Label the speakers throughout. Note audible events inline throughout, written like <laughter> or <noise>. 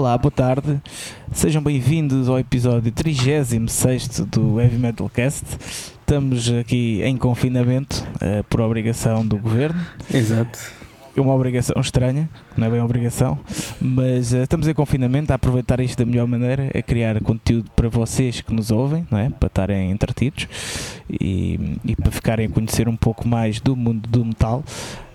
Speaker 1: Olá, boa tarde. Sejam bem-vindos ao episódio 36 do Heavy Metal Cast. Estamos aqui em confinamento uh, por obrigação do governo.
Speaker 2: Exato.
Speaker 1: É uma obrigação estranha, não é bem obrigação, mas uh, estamos em confinamento a aproveitar isto da melhor maneira, a criar conteúdo para vocês que nos ouvem, não é? para estarem entretidos e, e para ficarem a conhecer um pouco mais do mundo do metal.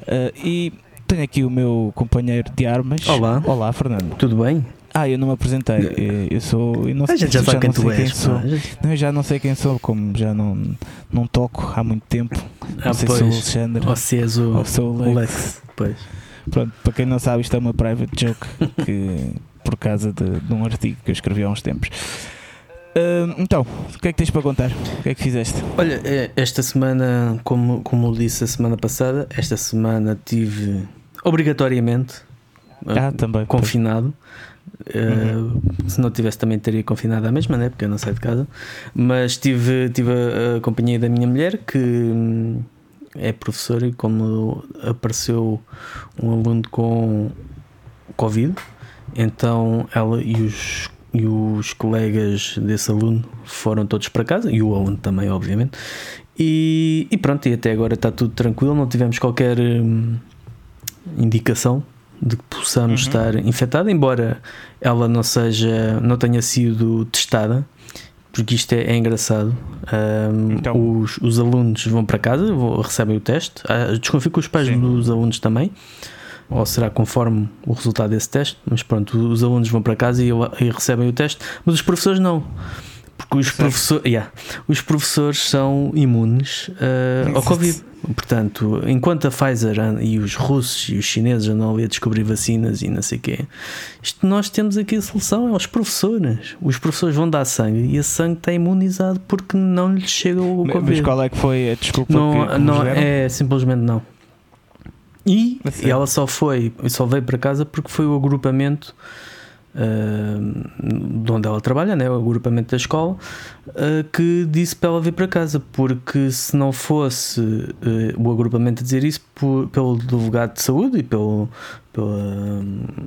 Speaker 1: Uh, e tenho aqui o meu companheiro de armas.
Speaker 2: Olá.
Speaker 1: Olá, Fernando.
Speaker 2: Tudo bem?
Speaker 1: Ah, eu não me apresentei. Eu sou. Eu não,
Speaker 2: A gente já sabe quem
Speaker 1: não
Speaker 2: tu
Speaker 1: sei
Speaker 2: és.
Speaker 1: sou.
Speaker 2: pá.
Speaker 1: Não, eu já não sei quem sou, como já não, não toco há muito tempo.
Speaker 2: Ah,
Speaker 1: não sei se sou o Alexandre
Speaker 2: Ou se és o,
Speaker 1: ou sou o Lex.
Speaker 2: Lex. Pois.
Speaker 1: Pronto, para quem não sabe, isto é uma private joke <laughs> que, por causa de, de um artigo que eu escrevi há uns tempos. Ah, então, o que é que tens para contar? O que é que fizeste?
Speaker 2: Olha, eh, esta semana, como, como disse a semana passada, esta semana tive obrigatoriamente
Speaker 1: Ah, também.
Speaker 2: confinado. Eh, Se não tivesse, também teria confinado à mesma, né? porque eu não saio de casa. Mas tive, tive a, a companhia da minha mulher, que hum, é professora, e como apareceu um aluno com Covid, então ela e os, e os colegas desse aluno foram todos para casa, e o aluno também, obviamente. E, e pronto, e até agora está tudo tranquilo, não tivemos qualquer hum, indicação de que possamos
Speaker 1: Uhum.
Speaker 2: estar infectada, embora ela não seja, não tenha sido testada, porque isto é, é engraçado. Ahm,
Speaker 1: Então.
Speaker 2: os, os alunos vão para casa, vão- recebem o teste. Ah, desconfio que os pais
Speaker 1: Sim.
Speaker 2: dos alunos também, ou será conforme o resultado desse teste, mas pronto, os alunos vão para casa e, e recebem o teste, mas os professores não. Porque os, professor, yeah, os professores são imunes ah, ao. Covid. Portanto, enquanto a Pfizer e os russos e os chineses andam ali a descobrir vacinas e não sei o quê, isto nós temos aqui a solução: é os professores. Os professores vão dar sangue e esse sangue está imunizado porque não lhes chega o
Speaker 1: Mas
Speaker 2: Covid.
Speaker 1: qual é que foi a desculpa
Speaker 2: Não,
Speaker 1: que
Speaker 2: não é simplesmente não. E, e ela só foi, só veio para casa porque foi o agrupamento de onde ela trabalha, né, o agrupamento da escola, ah, que disse para ela vir para casa, porque se não fosse ah, o agrupamento a dizer isso por- pelo delegado de saúde e pelo, pela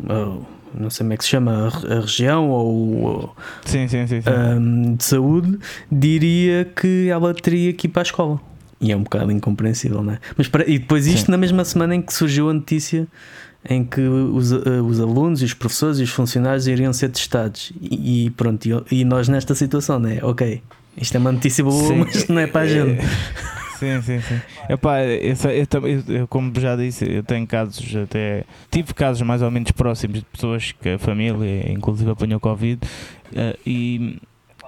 Speaker 2: ah, não sei como é que se chama a, re- a região ou
Speaker 1: Sim, sim, sim.
Speaker 2: um, de saúde diria que ela teria que ir para a escola. E é um bocado incompreensível, não é? Mas para, e depois isto na mesma semana em que surgiu a notícia em que os, uh, os alunos e os professores e os funcionários iriam ser testados. E, e pronto, e, e nós nesta situação, não é? Ok, isto é uma notícia boa,
Speaker 1: Sim.
Speaker 2: mas não é para a gente.
Speaker 1: Sim, sim, sim. Epá, eu, eu eu- como já disse, eu tenho casos até. Tive casos mais ou menos próximos de pessoas que a família, inclusive, apanhou Covid. eh, e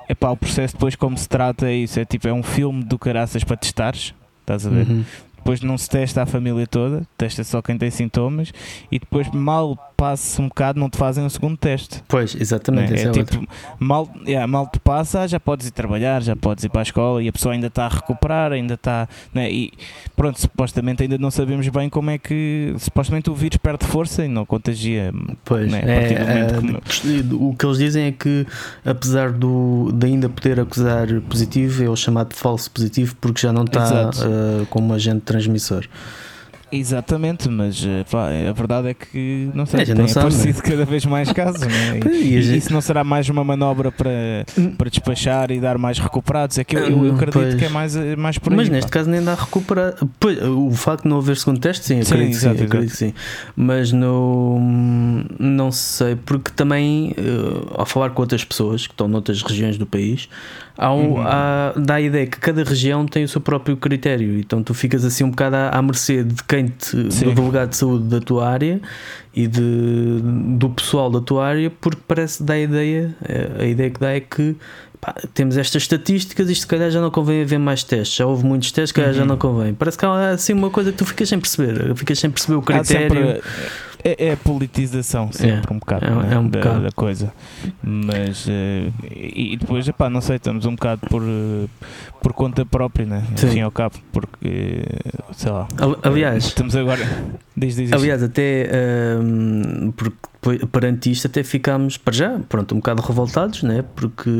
Speaker 1: epá, o processo depois, como se trata, é isso: é tipo, é um filme do caraças para testares. Estás a ver?
Speaker 2: Uhum.
Speaker 1: Depois não se testa a família toda, testa só quem tem sintomas. E depois, mal passa um bocado, não te fazem um segundo teste.
Speaker 2: Pois, exatamente, essa
Speaker 1: É
Speaker 2: é,
Speaker 1: tipo, mal, yeah, mal te passa, já podes ir trabalhar, já podes ir para a escola e a pessoa ainda está a recuperar, ainda está. Né? E pronto, supostamente ainda não sabemos bem como é que. Supostamente o vírus perde força e não contagia.
Speaker 2: Pois,
Speaker 1: né,
Speaker 2: é, é, o que eles dizem é que, apesar do, de ainda poder acusar positivo, é o chamado falso positivo, porque já não está eh, como agente transmissor.
Speaker 1: Exatamente, mas eh, pá, a verdade é que não sei,
Speaker 2: É,
Speaker 1: tem
Speaker 2: não sabe,
Speaker 1: aparecido cada vez mais casos. Né? <laughs> E,
Speaker 2: e gente-
Speaker 1: isso não será mais uma manobra para, para despachar e dar mais recuperados? É que eu, eu
Speaker 2: Hum,
Speaker 1: acredito
Speaker 2: pois.
Speaker 1: que é mais, eh, mais por aí.
Speaker 2: Mas
Speaker 1: pá.
Speaker 2: neste caso nem dá recuperar. O facto de não haver segundo teste, sim,
Speaker 1: Sim,
Speaker 2: acredito, que sim,
Speaker 1: exato,
Speaker 2: acredito sim. Mas no, não sei, porque também, eh, ao falar com outras pessoas que estão noutras regiões do país, um,
Speaker 1: Uhum.
Speaker 2: dá a ideia que cada região tem o seu próprio critério. Então tu ficas assim um bocado à, à mercê de quem te,
Speaker 1: Sim.
Speaker 2: do delegado de saúde da tua área e de, do pessoal da tua área, porque parece que dá a ideia, eh, a ideia que dá é que pá, temos estas estatísticas, isto se calhar já não convém haver mais testes. Já houve muitos testes, se calhar já
Speaker 1: Uhum.
Speaker 2: não convém. Parece que há assim uma coisa que tu ficas sem perceber, ficas sem perceber o critério.
Speaker 1: É, é a politização sempre
Speaker 2: É,
Speaker 1: um bocado
Speaker 2: é um-
Speaker 1: né,
Speaker 2: é um
Speaker 1: da,
Speaker 2: bocado.
Speaker 1: da coisa mas eh, e depois epá, não sei estamos um bocado por eh, por conta própria né
Speaker 2: Sim.
Speaker 1: enfim ao cabo porque sei lá
Speaker 2: Ali- Aliás,
Speaker 1: estamos agora <laughs> diz, diz,
Speaker 2: aliás até hum, porque depois, perante isto até ficámos para já pronto, um bocado revoltados, né? porque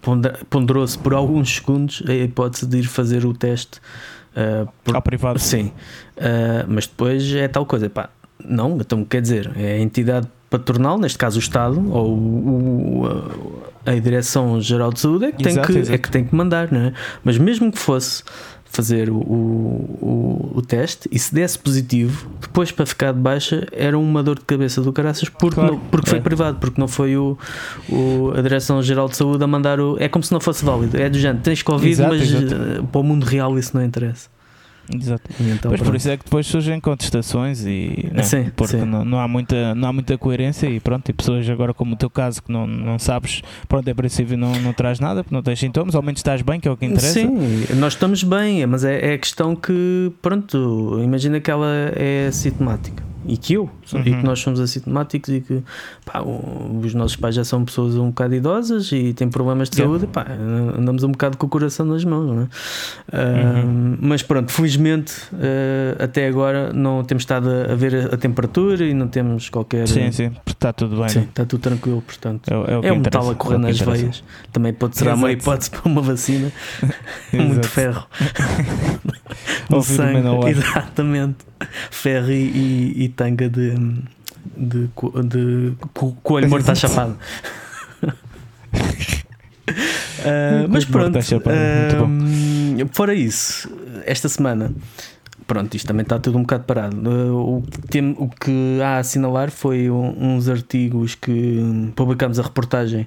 Speaker 2: ponda- ponderou-se por alguns segundos a hipótese de ir fazer o teste. uh, por-
Speaker 1: ao privado
Speaker 2: Sim, Uh, mas depois é tal coisa, pá, não, então quer dizer, é a entidade patronal, neste caso o Estado, ou o, a, Direção-Geral de Saúde, é que,
Speaker 1: Exato,
Speaker 2: tem que,
Speaker 1: exato.
Speaker 2: é que tem que mandar, não é? Mas mesmo que fosse fazer o, o, o teste e se desse positivo, depois para ficar de baixa era uma dor de cabeça do caraças porque,
Speaker 1: Claro,
Speaker 2: não- porque foi
Speaker 1: é.
Speaker 2: privado, porque não foi o, o, a Direção-Geral de Saúde a mandar o. É como se não fosse válido, é do género, tens Covid,
Speaker 1: Exato,
Speaker 2: mas
Speaker 1: exato.
Speaker 2: eh, para o mundo real isso não interessa.
Speaker 1: Exato.
Speaker 2: Então,
Speaker 1: Pois por isso é que depois surgem contestações e né?
Speaker 2: Sim,
Speaker 1: porque
Speaker 2: sim.
Speaker 1: Não, não há muita não há muita coerência e pronto e pessoas agora como o teu caso que não, não sabes pronto é princípio não, não traz nada porque não tens sintomas ao menos estás bem que é o que interessa
Speaker 2: Sim, nós estamos bem, mas é, é a questão que, pronto, imagina que ela é assintomática e que eu, e
Speaker 1: Uhum.
Speaker 2: que nós somos assintomáticos e que pá, os nossos pais já são pessoas um bocado idosas e têm problemas de
Speaker 1: Yeah.
Speaker 2: saúde, pá, andamos um bocado com o coração nas mãos, não é?
Speaker 1: Uhum.
Speaker 2: Ah, mas pronto, felizmente ah, até agora não temos estado a, ver a temperatura e não temos qualquer.
Speaker 1: sim sim está tudo bem
Speaker 2: Sim, está tudo tranquilo, portanto.
Speaker 1: É, é o
Speaker 2: É um metal a correr
Speaker 1: é o que
Speaker 2: nas
Speaker 1: interessa.
Speaker 2: veias. Também pode ser uma hipótese para uma vacina. <laughs> Muito ferro. <laughs> No sangue. <laughs> Exatamente. Ferro e, e, e tanga de, de, de co- coelho morto à chapada. Ah, mas pronto, ah, fora isso, esta semana, pronto, isto também está tudo um bocado parado. Ah, o, que tem- o que há a assinalar foi um- uns artigos que publicámos a reportagem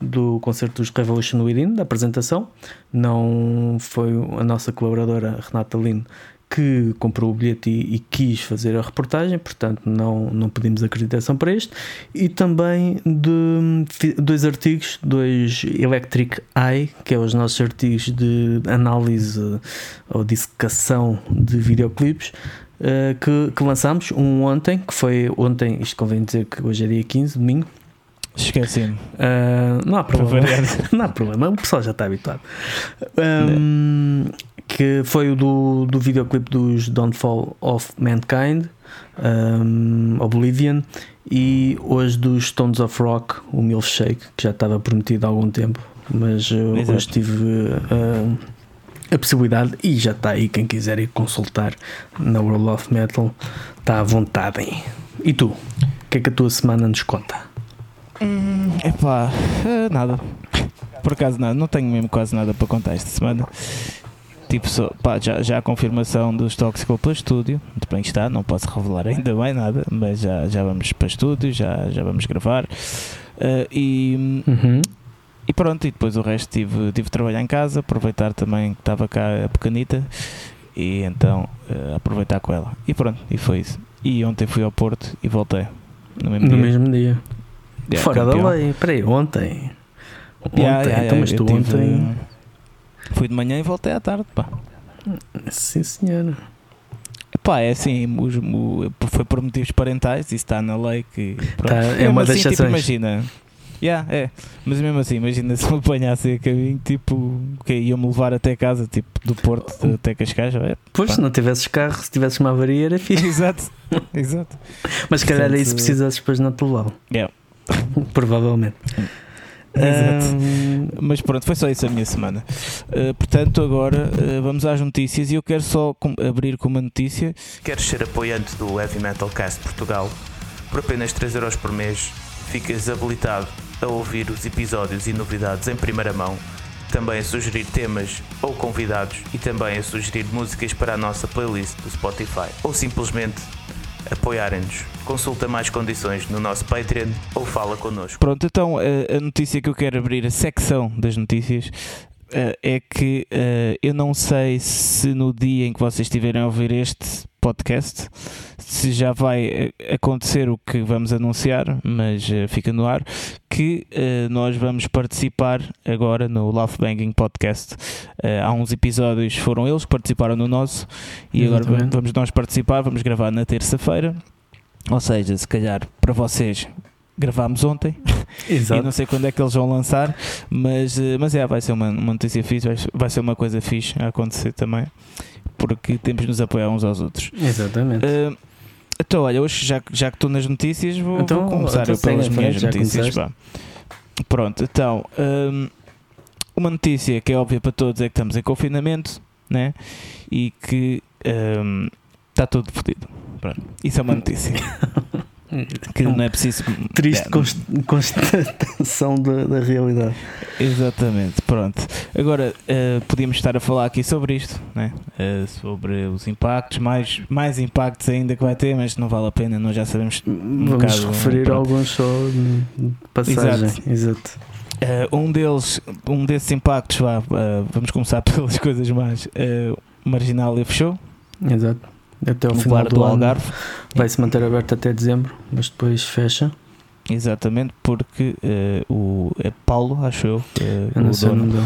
Speaker 2: do concerto dos Revolution Within, da apresentação. Não foi a nossa colaboradora Renata Lino que comprou o bilhete e, e quis fazer a reportagem, portanto não, não pedimos acreditação para este. E também de dois artigos, dois Electric Eye, que é os nossos artigos de análise ou dissecação de videoclipes. eh, que, que lançámos um ontem, que foi ontem, isto convém dizer que hoje é dia 15, domingo.
Speaker 1: Esqueci-me
Speaker 2: Ah, não há problema. <laughs> Não há problema, o pessoal já está habituado. Um, que foi o do, do videoclipe dos Downfall of Mankind, um, Oblivion, e hoje dos Stones of Rock, o Milkshake, que já estava prometido há algum tempo, mas uh, hoje tive uh, a possibilidade e já está aí. Quem quiser ir consultar na World of Metal, está à vontade. E tu? O que é que a tua semana nos conta?
Speaker 1: Epá, eh, nada. Por acaso nada, não tenho mesmo quase nada para contar esta semana. Tipo, só, pá, já, já a confirmação dos Toxical para estúdio. Muito bem está, não posso revelar ainda bem nada, mas já, já vamos para estúdio, já, já vamos gravar. Eh, e,
Speaker 2: Uhum.
Speaker 1: e pronto, e depois o resto tive, tive de trabalhar em casa, aproveitar também que estava cá a pequenita e então eh, aproveitar com ela. E pronto, e foi isso. E ontem fui ao Porto e voltei. No mesmo
Speaker 2: No
Speaker 1: dia.
Speaker 2: mesmo dia.
Speaker 1: Yeah,
Speaker 2: Fora
Speaker 1: campeão.
Speaker 2: da lei. Peraí, ontem. Ontem,
Speaker 1: Yeah, yeah,
Speaker 2: então, mas tu
Speaker 1: tive-
Speaker 2: ontem.
Speaker 1: Fui de manhã e voltei à tarde, pá.
Speaker 2: Sim, senhora.
Speaker 1: Pá, é assim, os- o- foi por motivos parentais, isso está na lei que.
Speaker 2: Tá, é uma das
Speaker 1: assim, tipo, imagina. Yeah, é, mas mesmo assim, imagina se me apanhasse a caminho, tipo, que iam-me levar até casa, tipo, do Porto até Cascais, é,
Speaker 2: Pois,
Speaker 1: Pá.
Speaker 2: se não tivesses carro, se tivesses uma avaria, era <laughs> fixe.
Speaker 1: exato, exato.
Speaker 2: Mas se calhar é
Speaker 1: Portanto,
Speaker 2: isso precisasses depois não te levá-lo.
Speaker 1: Yeah. <laughs>
Speaker 2: Provavelmente.
Speaker 1: Exato.
Speaker 2: Ahm,
Speaker 1: Mas pronto, foi só isso a minha semana. Uh, portanto, agora uh, vamos às notícias e eu quero só com- abrir com uma notícia.
Speaker 3: Queres ser apoiante do Heavy Metal Cast Portugal? Por apenas 3€ por mês, ficas habilitado a ouvir os episódios e novidades em primeira mão, também a sugerir temas ou convidados e também a sugerir músicas para a nossa playlist do Spotify. Ou simplesmente apoiarem-nos. Consulta mais condições no nosso Patreon ou fala connosco.
Speaker 1: Pronto, então a, a notícia que eu quero abrir, a secção das notícias, é que uh, eu não sei se no dia em que vocês estiverem a ouvir este podcast, se já vai uh, acontecer o que vamos anunciar, mas fica no ar, que nós vamos participar agora no Love Banging Podcast. Há uns episódios, foram eles que participaram no nosso, e agora vamos nós participar, vamos gravar na terça-feira. Ou seja, se calhar para vocês gravámos ontem <laughs> e
Speaker 2: Exato.
Speaker 1: não sei quando é que eles vão lançar, mas, eh, mas é, vai ser uma, uma notícia fixe, vai, vai ser uma coisa fixe a acontecer também, porque temos de nos apoiar uns aos outros.
Speaker 2: Exatamente.
Speaker 1: Eh, então, olha, hoje já, que- já que estou nas notícias, vou,
Speaker 2: Então,
Speaker 1: vou começar
Speaker 2: então
Speaker 1: eu pelas minhas notícias. Pronto, então, hum, uma notícia que é óbvia para todos é que estamos em confinamento, né? E que hum, está tudo fodido. Pronto, isso é uma notícia. <laughs> que não é preciso.
Speaker 2: Triste
Speaker 1: É,
Speaker 2: const- constatação da, da realidade.
Speaker 1: Exatamente, pronto. Agora, eh, podíamos estar a falar aqui sobre isto, né? Eh, sobre os impactos, mais, mais impactos ainda que vai ter, mas não vale a pena, nós já sabemos.
Speaker 2: Vamos
Speaker 1: bocado,
Speaker 2: referir
Speaker 1: pronto.
Speaker 2: alguns só de passagem. Exato.
Speaker 1: Eh, um deles, um desses impactos, vá, vamos começar <laughs> pelas coisas mais. eh, Marginália fechou,
Speaker 2: Exato. Até ao
Speaker 1: no
Speaker 2: final do,
Speaker 1: do
Speaker 2: ano
Speaker 1: Algarve.
Speaker 2: vai se manter aberto até dezembro, mas depois fecha.
Speaker 1: Exatamente, porque eh, o é Paulo, acho eu, eh,
Speaker 2: Eu
Speaker 1: o
Speaker 2: o
Speaker 1: dono,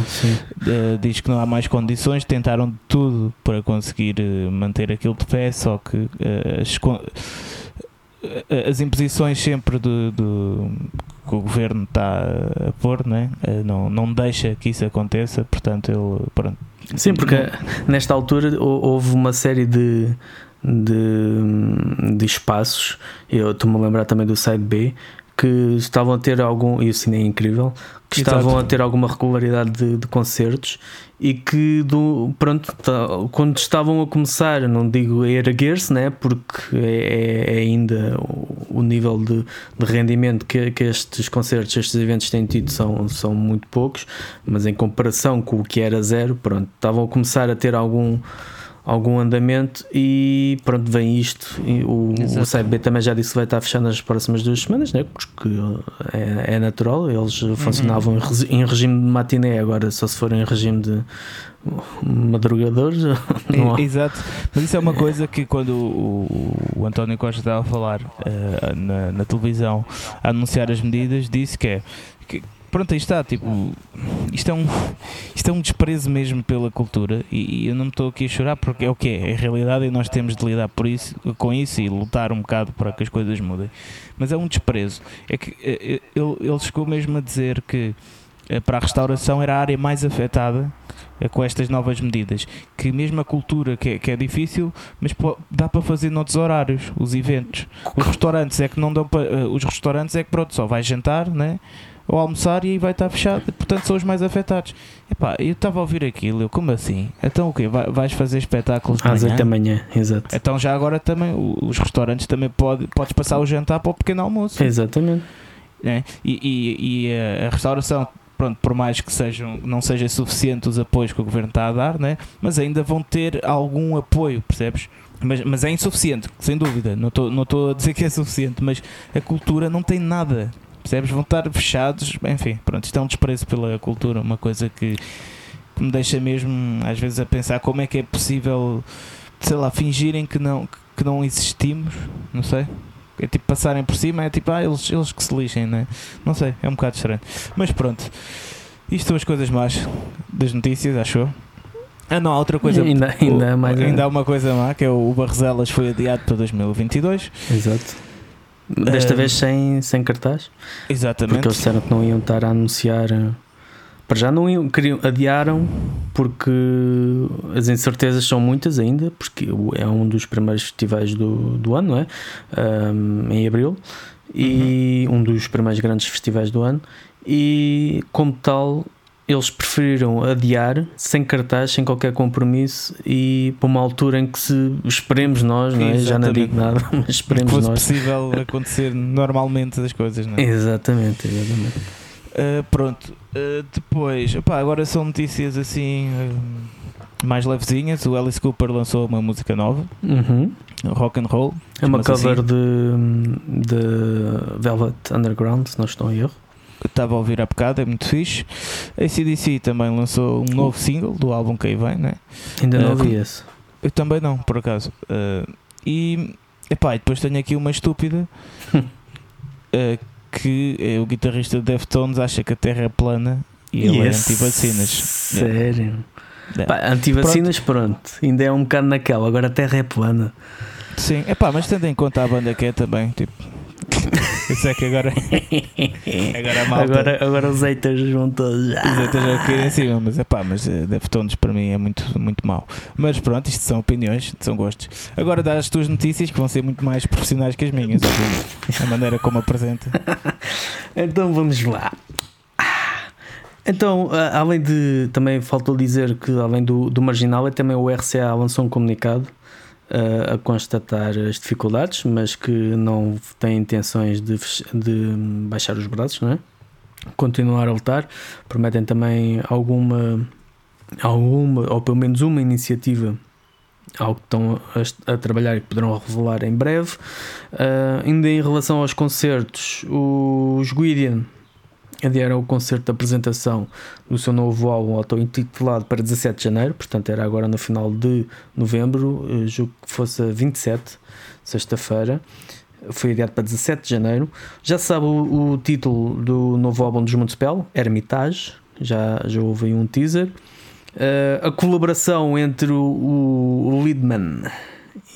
Speaker 1: eh, diz que não há mais condições, tentaram de tudo para conseguir manter aquilo de pé, só que as, as imposições sempre do, do- que o governo está a pôr, não, é? Eh, não, não deixa que isso aconteça, portanto ele pronto,
Speaker 2: Sim, porque nesta altura hou- houve uma série de, de, de espaços, eu estou-me a lembrar também do site B, que estavam a ter algum, e o cine é incrível, que
Speaker 1: Exato.
Speaker 2: estavam a ter alguma regularidade de, de concertos e que do, pronto, tá- quando estavam a começar, não digo a erguer-se, né, porque é, é ainda o, o nível de, de rendimento que, que estes concertos, estes eventos têm tido são, são muito poucos, mas em comparação com o que era zero, pronto, estavam a começar a ter algum algum andamento e pronto, vem isto. E o,
Speaker 1: Exato.
Speaker 2: o CB também já disse que vai estar fechado nas próximas duas semanas, né? porque é, é natural. Eles funcionavam em regi- em regime de matiné, agora só se for em regime de madrugadores. <laughs>
Speaker 1: E- Exato, mas isso é uma coisa que quando o, o António Costa estava a falar eh, na, na televisão a anunciar as medidas, disse que é pronto, aí está, tipo, isto é um isto é um desprezo mesmo pela cultura e, e eu não me estou aqui a chorar porque é o que é, é a realidade e nós temos de lidar por isso, com isso e lutar um bocado para que as coisas mudem. Mas é um desprezo. É que eh, eh, ele, ele chegou mesmo a dizer que eh, para a restauração era a área mais afetada com estas novas medidas. Que mesmo a cultura, que é, que é difícil, mas po- dá para fazer noutros horários, os eventos. Os restaurantes é que não dão para. os restaurantes é que pronto, só vai jantar, né? Ou almoçar e aí vai estar fechado, portanto são os mais afetados. Epá, eu estava a ouvir aquilo, eu, como assim? Então o quê? Vai- vais fazer espetáculos de
Speaker 2: Às
Speaker 1: manhã?
Speaker 2: 8 da manhã, exato.
Speaker 1: Então já agora também os restaurantes também pode, podes passar o jantar para o pequeno almoço
Speaker 2: Exatamente.
Speaker 1: né? e, e, e a, restauração pronto, por mais que sejam, não seja suficiente os apoios que o governo está a dar, né? mas ainda vão ter algum apoio, percebes? Mas, mas é insuficiente, sem dúvida. Não estou não estou a dizer que é suficiente, mas a cultura não tem nada, percebes? Vão estar fechados, enfim, pronto, isto é um desprezo pela cultura, uma coisa que que me deixa mesmo às vezes a pensar como é que é possível, sei lá, fingirem que não, que não existimos, não sei. É tipo passarem por cima, é tipo, ah, eles, eles que se lixem, né? Não sei, é um bocado estranho. Mas pronto, isto são as coisas más das notícias, acho eu. Ah, não, há outra coisa.
Speaker 2: Ainda- ainda há mais-
Speaker 1: ainda há uma coisa má que é o Barroselas foi adiado para 2022.
Speaker 2: Exato. Desta vez sem, sem cartaz,
Speaker 1: Exatamente.
Speaker 2: porque eles disseram que não iam estar a anunciar. eh, Para já não iam, queriam, adiaram porque as incertezas são muitas ainda, porque é um dos primeiros festivais do, do ano, não é? Ahm, em abril, e um dos primeiros grandes festivais do ano, e como tal. Eles preferiram adiar sem cartaz, sem qualquer compromisso e para uma altura em que se esperemos nós, não é? já não digo nada, <laughs> mas
Speaker 1: que
Speaker 2: esperemos
Speaker 1: fosse
Speaker 2: nós.
Speaker 1: possível acontecer normalmente as coisas, não é?
Speaker 2: Exatamente, exatamente.
Speaker 1: Uh, pronto, Uh, depois, opá, agora são notícias assim uh, mais levezinhas. O Alice Cooper lançou uma música nova,
Speaker 2: Uhum.
Speaker 1: rock and roll.
Speaker 2: É uma
Speaker 1: Chama-se
Speaker 2: cover
Speaker 1: assim.
Speaker 2: de, de Velvet Underground, se não estou em erro.
Speaker 1: Estava a ouvir há bocado, é muito fixe. A CDC também lançou um novo single do álbum que aí vem, né?
Speaker 2: Ainda não
Speaker 1: Ah,
Speaker 2: ouvi
Speaker 1: como-
Speaker 2: esse.
Speaker 1: Eu também não, por acaso. Uh, e, epá, e depois tenho aqui uma estúpida uh, <laughs> que é o guitarrista de Deftones acha que a Terra é plana e ele é
Speaker 2: Yes.
Speaker 1: anti-vacinas.
Speaker 2: Sério?
Speaker 1: É.
Speaker 2: Pá, antivacinas, pronto. Ainda é um bocado naquela. Agora a terra é plana.
Speaker 1: Sim, epá, mas tendo em conta a banda que é também, tipo. Eu sei que agora, <laughs> agora a malta.
Speaker 2: Agora, agora os haters vão todos.
Speaker 1: Exato, já cair em cima, mas é pá, mas eh, Deftones para mim é muito, muito mau. Mas pronto, isto são opiniões, são gostos. Agora dá as tuas notícias que vão ser muito mais profissionais que as minhas. A maneira como apresenta. <laughs>
Speaker 2: Então vamos lá. Então, a- além de. Também faltou dizer que, além do, do Marginal, é também o RCA lançou um comunicado a constatar as dificuldades, mas que não tem intenções de, de baixar os braços, não é? continuar a lutar. Prometem também alguma, alguma ou pelo menos uma iniciativa algo que estão a, a, trabalhar e que poderão revelar em breve. Uh, ainda em relação aos concertos, os Guidian adieram ao concerto de apresentação do seu novo álbum auto-intitulado para 17 de janeiro, portanto era agora no final de novembro, eh, julgo que fosse 27, sexta-feira. Foi adiado para 17 de janeiro. Já sabe o, o título do novo álbum dos Municipal, Hermitage. Já, já houve aí um teaser. Uh, a colaboração entre o, o Lidman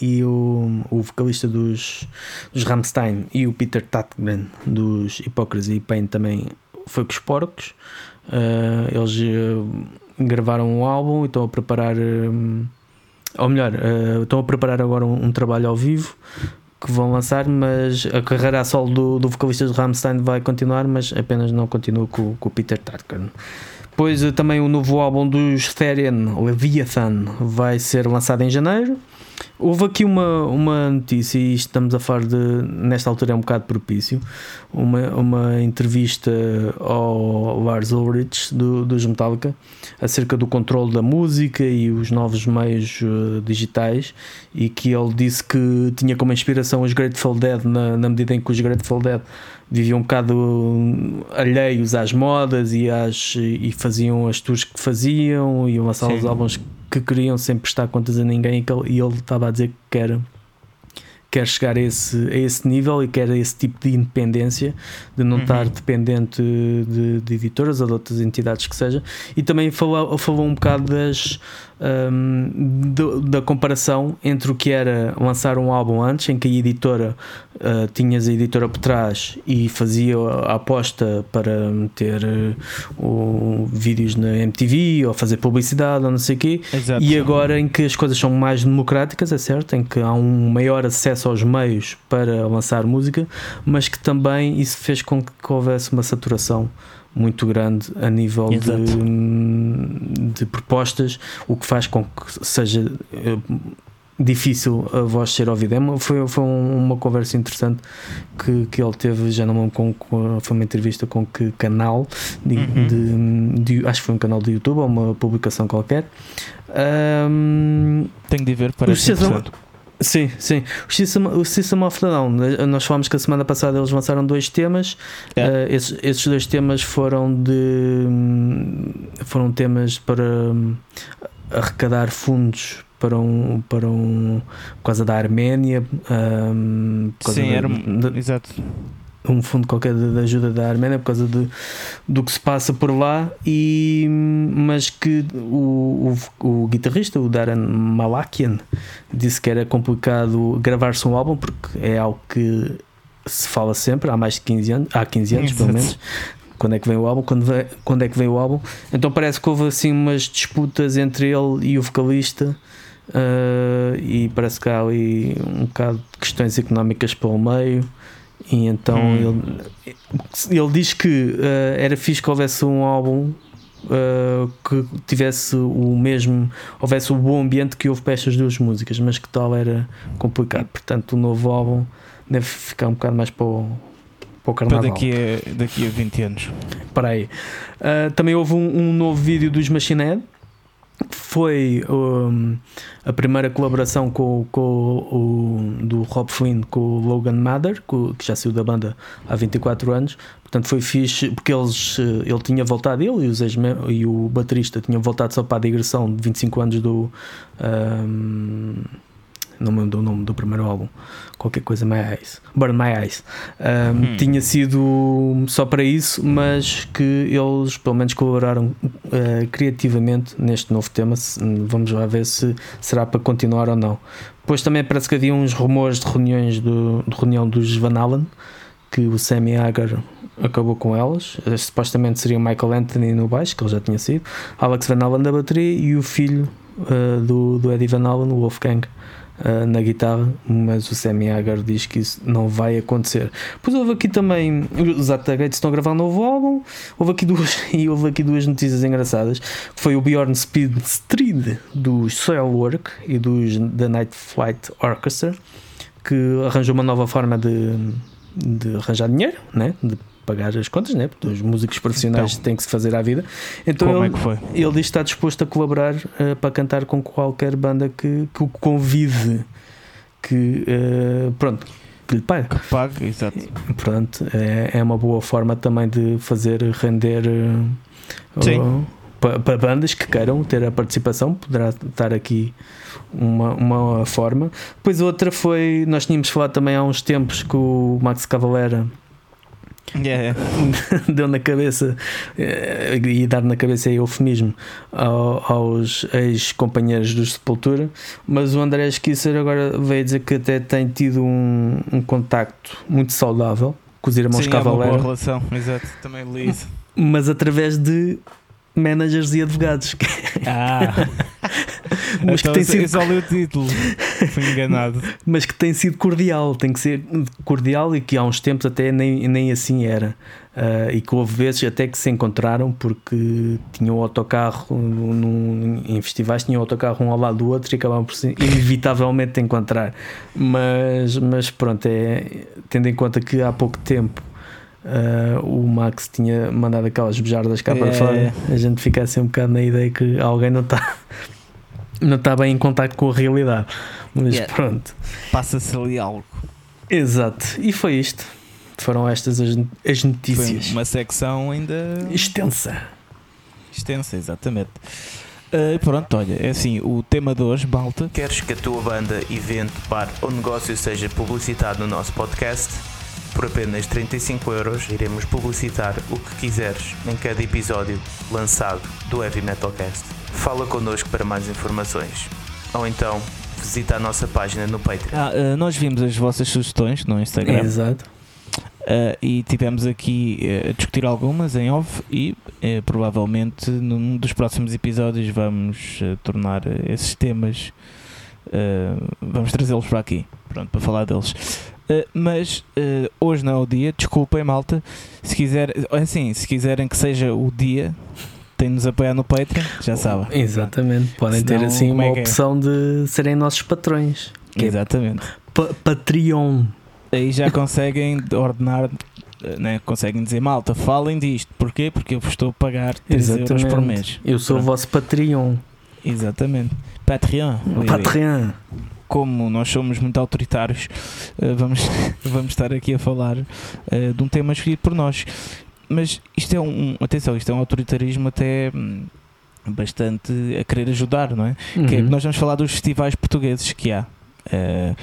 Speaker 2: e o, o vocalista dos, dos Rammstein e o Peter Tatgren dos Hypocrisy e Pain também foi com os porcos. Uh, eles uh, gravaram um álbum e estão a preparar, uh, ou melhor, estão a preparar agora um, um, trabalho ao vivo que vão lançar, mas a carreira a solo do, do vocalista de Rammstein vai continuar, mas apenas não continua com, com o Peter Tarkan. Depois também o novo álbum dos Therian, Leviathan, vai ser lançado em janeiro. Houve aqui uma, uma notícia, e estamos a falar de. Nesta altura é um bocado propício. Uma, uma entrevista ao Lars Ulrich do, dos Metallica acerca do controle da música e os novos meios uh, digitais. E que ele disse que tinha como inspiração os Grateful Dead, na, na medida em que os Grateful Dead viviam um bocado alheios às modas e, às, e faziam as tours que faziam, iam lançar Sim. os álbuns que queriam sem prestar contas a ninguém e ele estava a dizer que quer, quer chegar a esse, a esse nível e quer esse tipo de independência de não uhum. estar dependente de, de, editoras ou de outras entidades que seja e também falou, falou um bocado das um, do, da comparação entre o que era lançar um álbum antes, em que a editora uh, tinhas a editora por trás e fazia a aposta para meter uh, vídeos na MTV ou fazer publicidade ou não sei o quê, Exato. e agora em que as coisas são mais democráticas, é certo, em que há um maior acesso aos meios para lançar música, mas que também isso fez com que houvesse uma saturação muito grande a nível de, de, propostas, o que faz com que seja eh, difícil a voz ser ouvida. É foi, foi uma conversa interessante que, que ele teve, já não lembro com, foi uma entrevista com que canal, de, uhum. de, de, acho que foi um canal do YouTube ou uma publicação qualquer. Um,
Speaker 1: Tenho de ver, para interessante.
Speaker 2: Sim, sim. O System, o System of a Down, nós falamos que a semana passada eles lançaram dois temas. É. Uh, esses, esses, dois temas foram de. foram temas para hum, arrecadar fundos para um. para um. por causa da Arménia. Um,
Speaker 1: sim, da, era. Da, exato
Speaker 2: um fundo qualquer de, ajuda da Arménia por causa de, do que se passa por lá e mas que o, o, o guitarrista o Darren Malakian disse que era complicado gravar-se um álbum porque é algo que se fala sempre há mais de 15 anos há 15 anos pelo menos quando é que vem o álbum, quando, vem, quando é que vem o álbum. Então parece que houve assim umas disputas entre ele e o vocalista. Uh, e parece que há ali um bocado de questões económicas pelo meio. E então hum. ele, ele diz que uh, era fixe que houvesse um álbum uh, que tivesse o mesmo, houvesse o bom ambiente que houve para estas duas músicas, mas que tal era complicado. Portanto, o novo álbum deve ficar um bocado mais para o, para o carnaval.
Speaker 1: Para daqui a, daqui a 20 anos.
Speaker 2: Para aí. Uh, também houve um, um novo vídeo dos Machine Head foi um, a primeira colaboração com, com o, do Rob Flynn com o Logan Mather, que já saiu da banda há 24 anos. Portanto, foi fixe porque eles, eh, ele tinha voltado, ele e, os e o baterista tinham voltado só para a digressão de 25 anos do. Um, não me lembro do nome do primeiro álbum, qualquer coisa My Eyes, Burn My Eyes. Um, hum. Tinha sido só para isso, mas que eles pelo menos colaboraram uh, criativamente neste novo tema. Vamos lá ver se será para continuar ou não. Depois também parece que havia uns rumores de reuniões do, de reunião dos Van Allen, que o Sammy Hagar acabou com elas. Supostamente seria o Michael Anthony no baixo, que ele já tinha sido, Alex Van Allen da bateria e o filho uh, do, do Eddie Van Allen, o Wolfgang uh, na guitarra, mas o Sammy Hagar diz que isso não vai acontecer. Pois houve aqui também os Atagates estão a gravar um novo álbum. Houve aqui duas <laughs> e houve aqui duas notícias engraçadas. Foi o Bjorn Speed Street dos Soilwork e dos The Night Flight Orchestra que arranjou uma nova forma de, de arranjar dinheiro, né? de pagar as contas, né? porque os músicos profissionais então, têm que se fazer à vida. Então
Speaker 1: como
Speaker 2: ele,
Speaker 1: é que foi?
Speaker 2: ele diz que está disposto a colaborar uh, para cantar com qualquer banda que, que o convide, que uh, pronto, que lhe pague.
Speaker 1: Que pague, exato.
Speaker 2: Pronto, é, é uma boa forma também de fazer render
Speaker 1: Sim.
Speaker 2: para, para bandas que queiram ter a participação, poderá estar aqui uma, uma forma. Depois outra foi, nós tínhamos falado também há uns tempos que o Max Cavalera
Speaker 1: Yeah. <laughs>
Speaker 2: deu na cabeça eh, e dar na cabeça é eufemismo aos ex-companheiros dos Sepultura, mas o André Esquisser agora veio dizer que até tem tido um, um contacto muito saudável com os irmãos
Speaker 1: Sim,
Speaker 2: Cavalera.
Speaker 1: É uma boa relação, exato, também li isso.
Speaker 2: Mas através de managers e advogados.
Speaker 1: Ah, <laughs>
Speaker 2: mas
Speaker 1: então,
Speaker 2: que tem sido
Speaker 1: só li o título, fui enganado. <laughs>
Speaker 2: mas que tem sido cordial, tem que ser cordial e que há uns tempos até nem, nem assim era. Uh, e que houve vezes até que se encontraram porque tinham o autocarro num, em festivais, tinham o autocarro um ao lado do outro e acabavam por se inevitavelmente encontrar. Mas, mas pronto, é, tendo em conta que há pouco tempo Uh, o Max tinha mandado aquelas bejardas cá
Speaker 1: É.
Speaker 2: para fora, a gente fica assim um bocado na ideia que alguém não está <laughs> não está bem em contacto com a realidade. Mas
Speaker 1: Yeah.
Speaker 2: pronto,
Speaker 1: Passa-se ali algo.
Speaker 2: exato. E foi isto. Foram estas as, as
Speaker 1: Foi
Speaker 2: notícias.
Speaker 1: uma secção ainda
Speaker 2: Extensa.
Speaker 1: extensa, exatamente. Uh, pronto, olha, é assim, o tema de hoje, Balta,
Speaker 3: Queres que a tua banda, evento, bar ou negócio seja publicitado no nosso podcast? Por apenas 35 euros iremos publicitar o que quiseres em cada episódio lançado do Heavy Metal Cast. Fala connosco para mais informações. Ou então visita a nossa página no Patreon.
Speaker 1: Ah, uh, nós vimos as vossas sugestões no Instagram
Speaker 2: Exato.
Speaker 1: uh, e tivemos aqui uh, a discutir algumas em off e uh, provavelmente num dos próximos episódios vamos uh, tornar esses temas, uh, vamos trazê-los para aqui, pronto, para falar deles. Uh, mas uh, hoje não é o dia, desculpem malta, se quiser, assim, se quiserem que seja o dia, tem de nos apoiar no Patreon, já sabem.
Speaker 2: Exatamente. Podem ter
Speaker 1: Senão,
Speaker 2: assim
Speaker 1: como
Speaker 2: uma
Speaker 1: é é?
Speaker 2: opção de serem nossos patrões. É
Speaker 1: Exatamente.
Speaker 2: pa Patreon.
Speaker 1: aí já conseguem ordenar, né? conseguem dizer malta, falem disto. Porquê? Porque eu vos estou a pagar 3 euros por
Speaker 2: Exatamente.
Speaker 1: mês.
Speaker 2: Eu sou o
Speaker 1: Pronto.
Speaker 2: vosso Patreon.
Speaker 1: Exatamente. Patreon.
Speaker 2: Patreon.
Speaker 1: Como nós somos muito autoritários, eh, vamos, <laughs> vamos estar aqui a falar eh, de um tema escolhido por nós. Mas isto é um. Atenção, isto é um autoritarismo até. hum, Bastante a querer ajudar, não é? que é
Speaker 2: Uhum.
Speaker 1: nós vamos falar dos festivais portugueses que há. eh,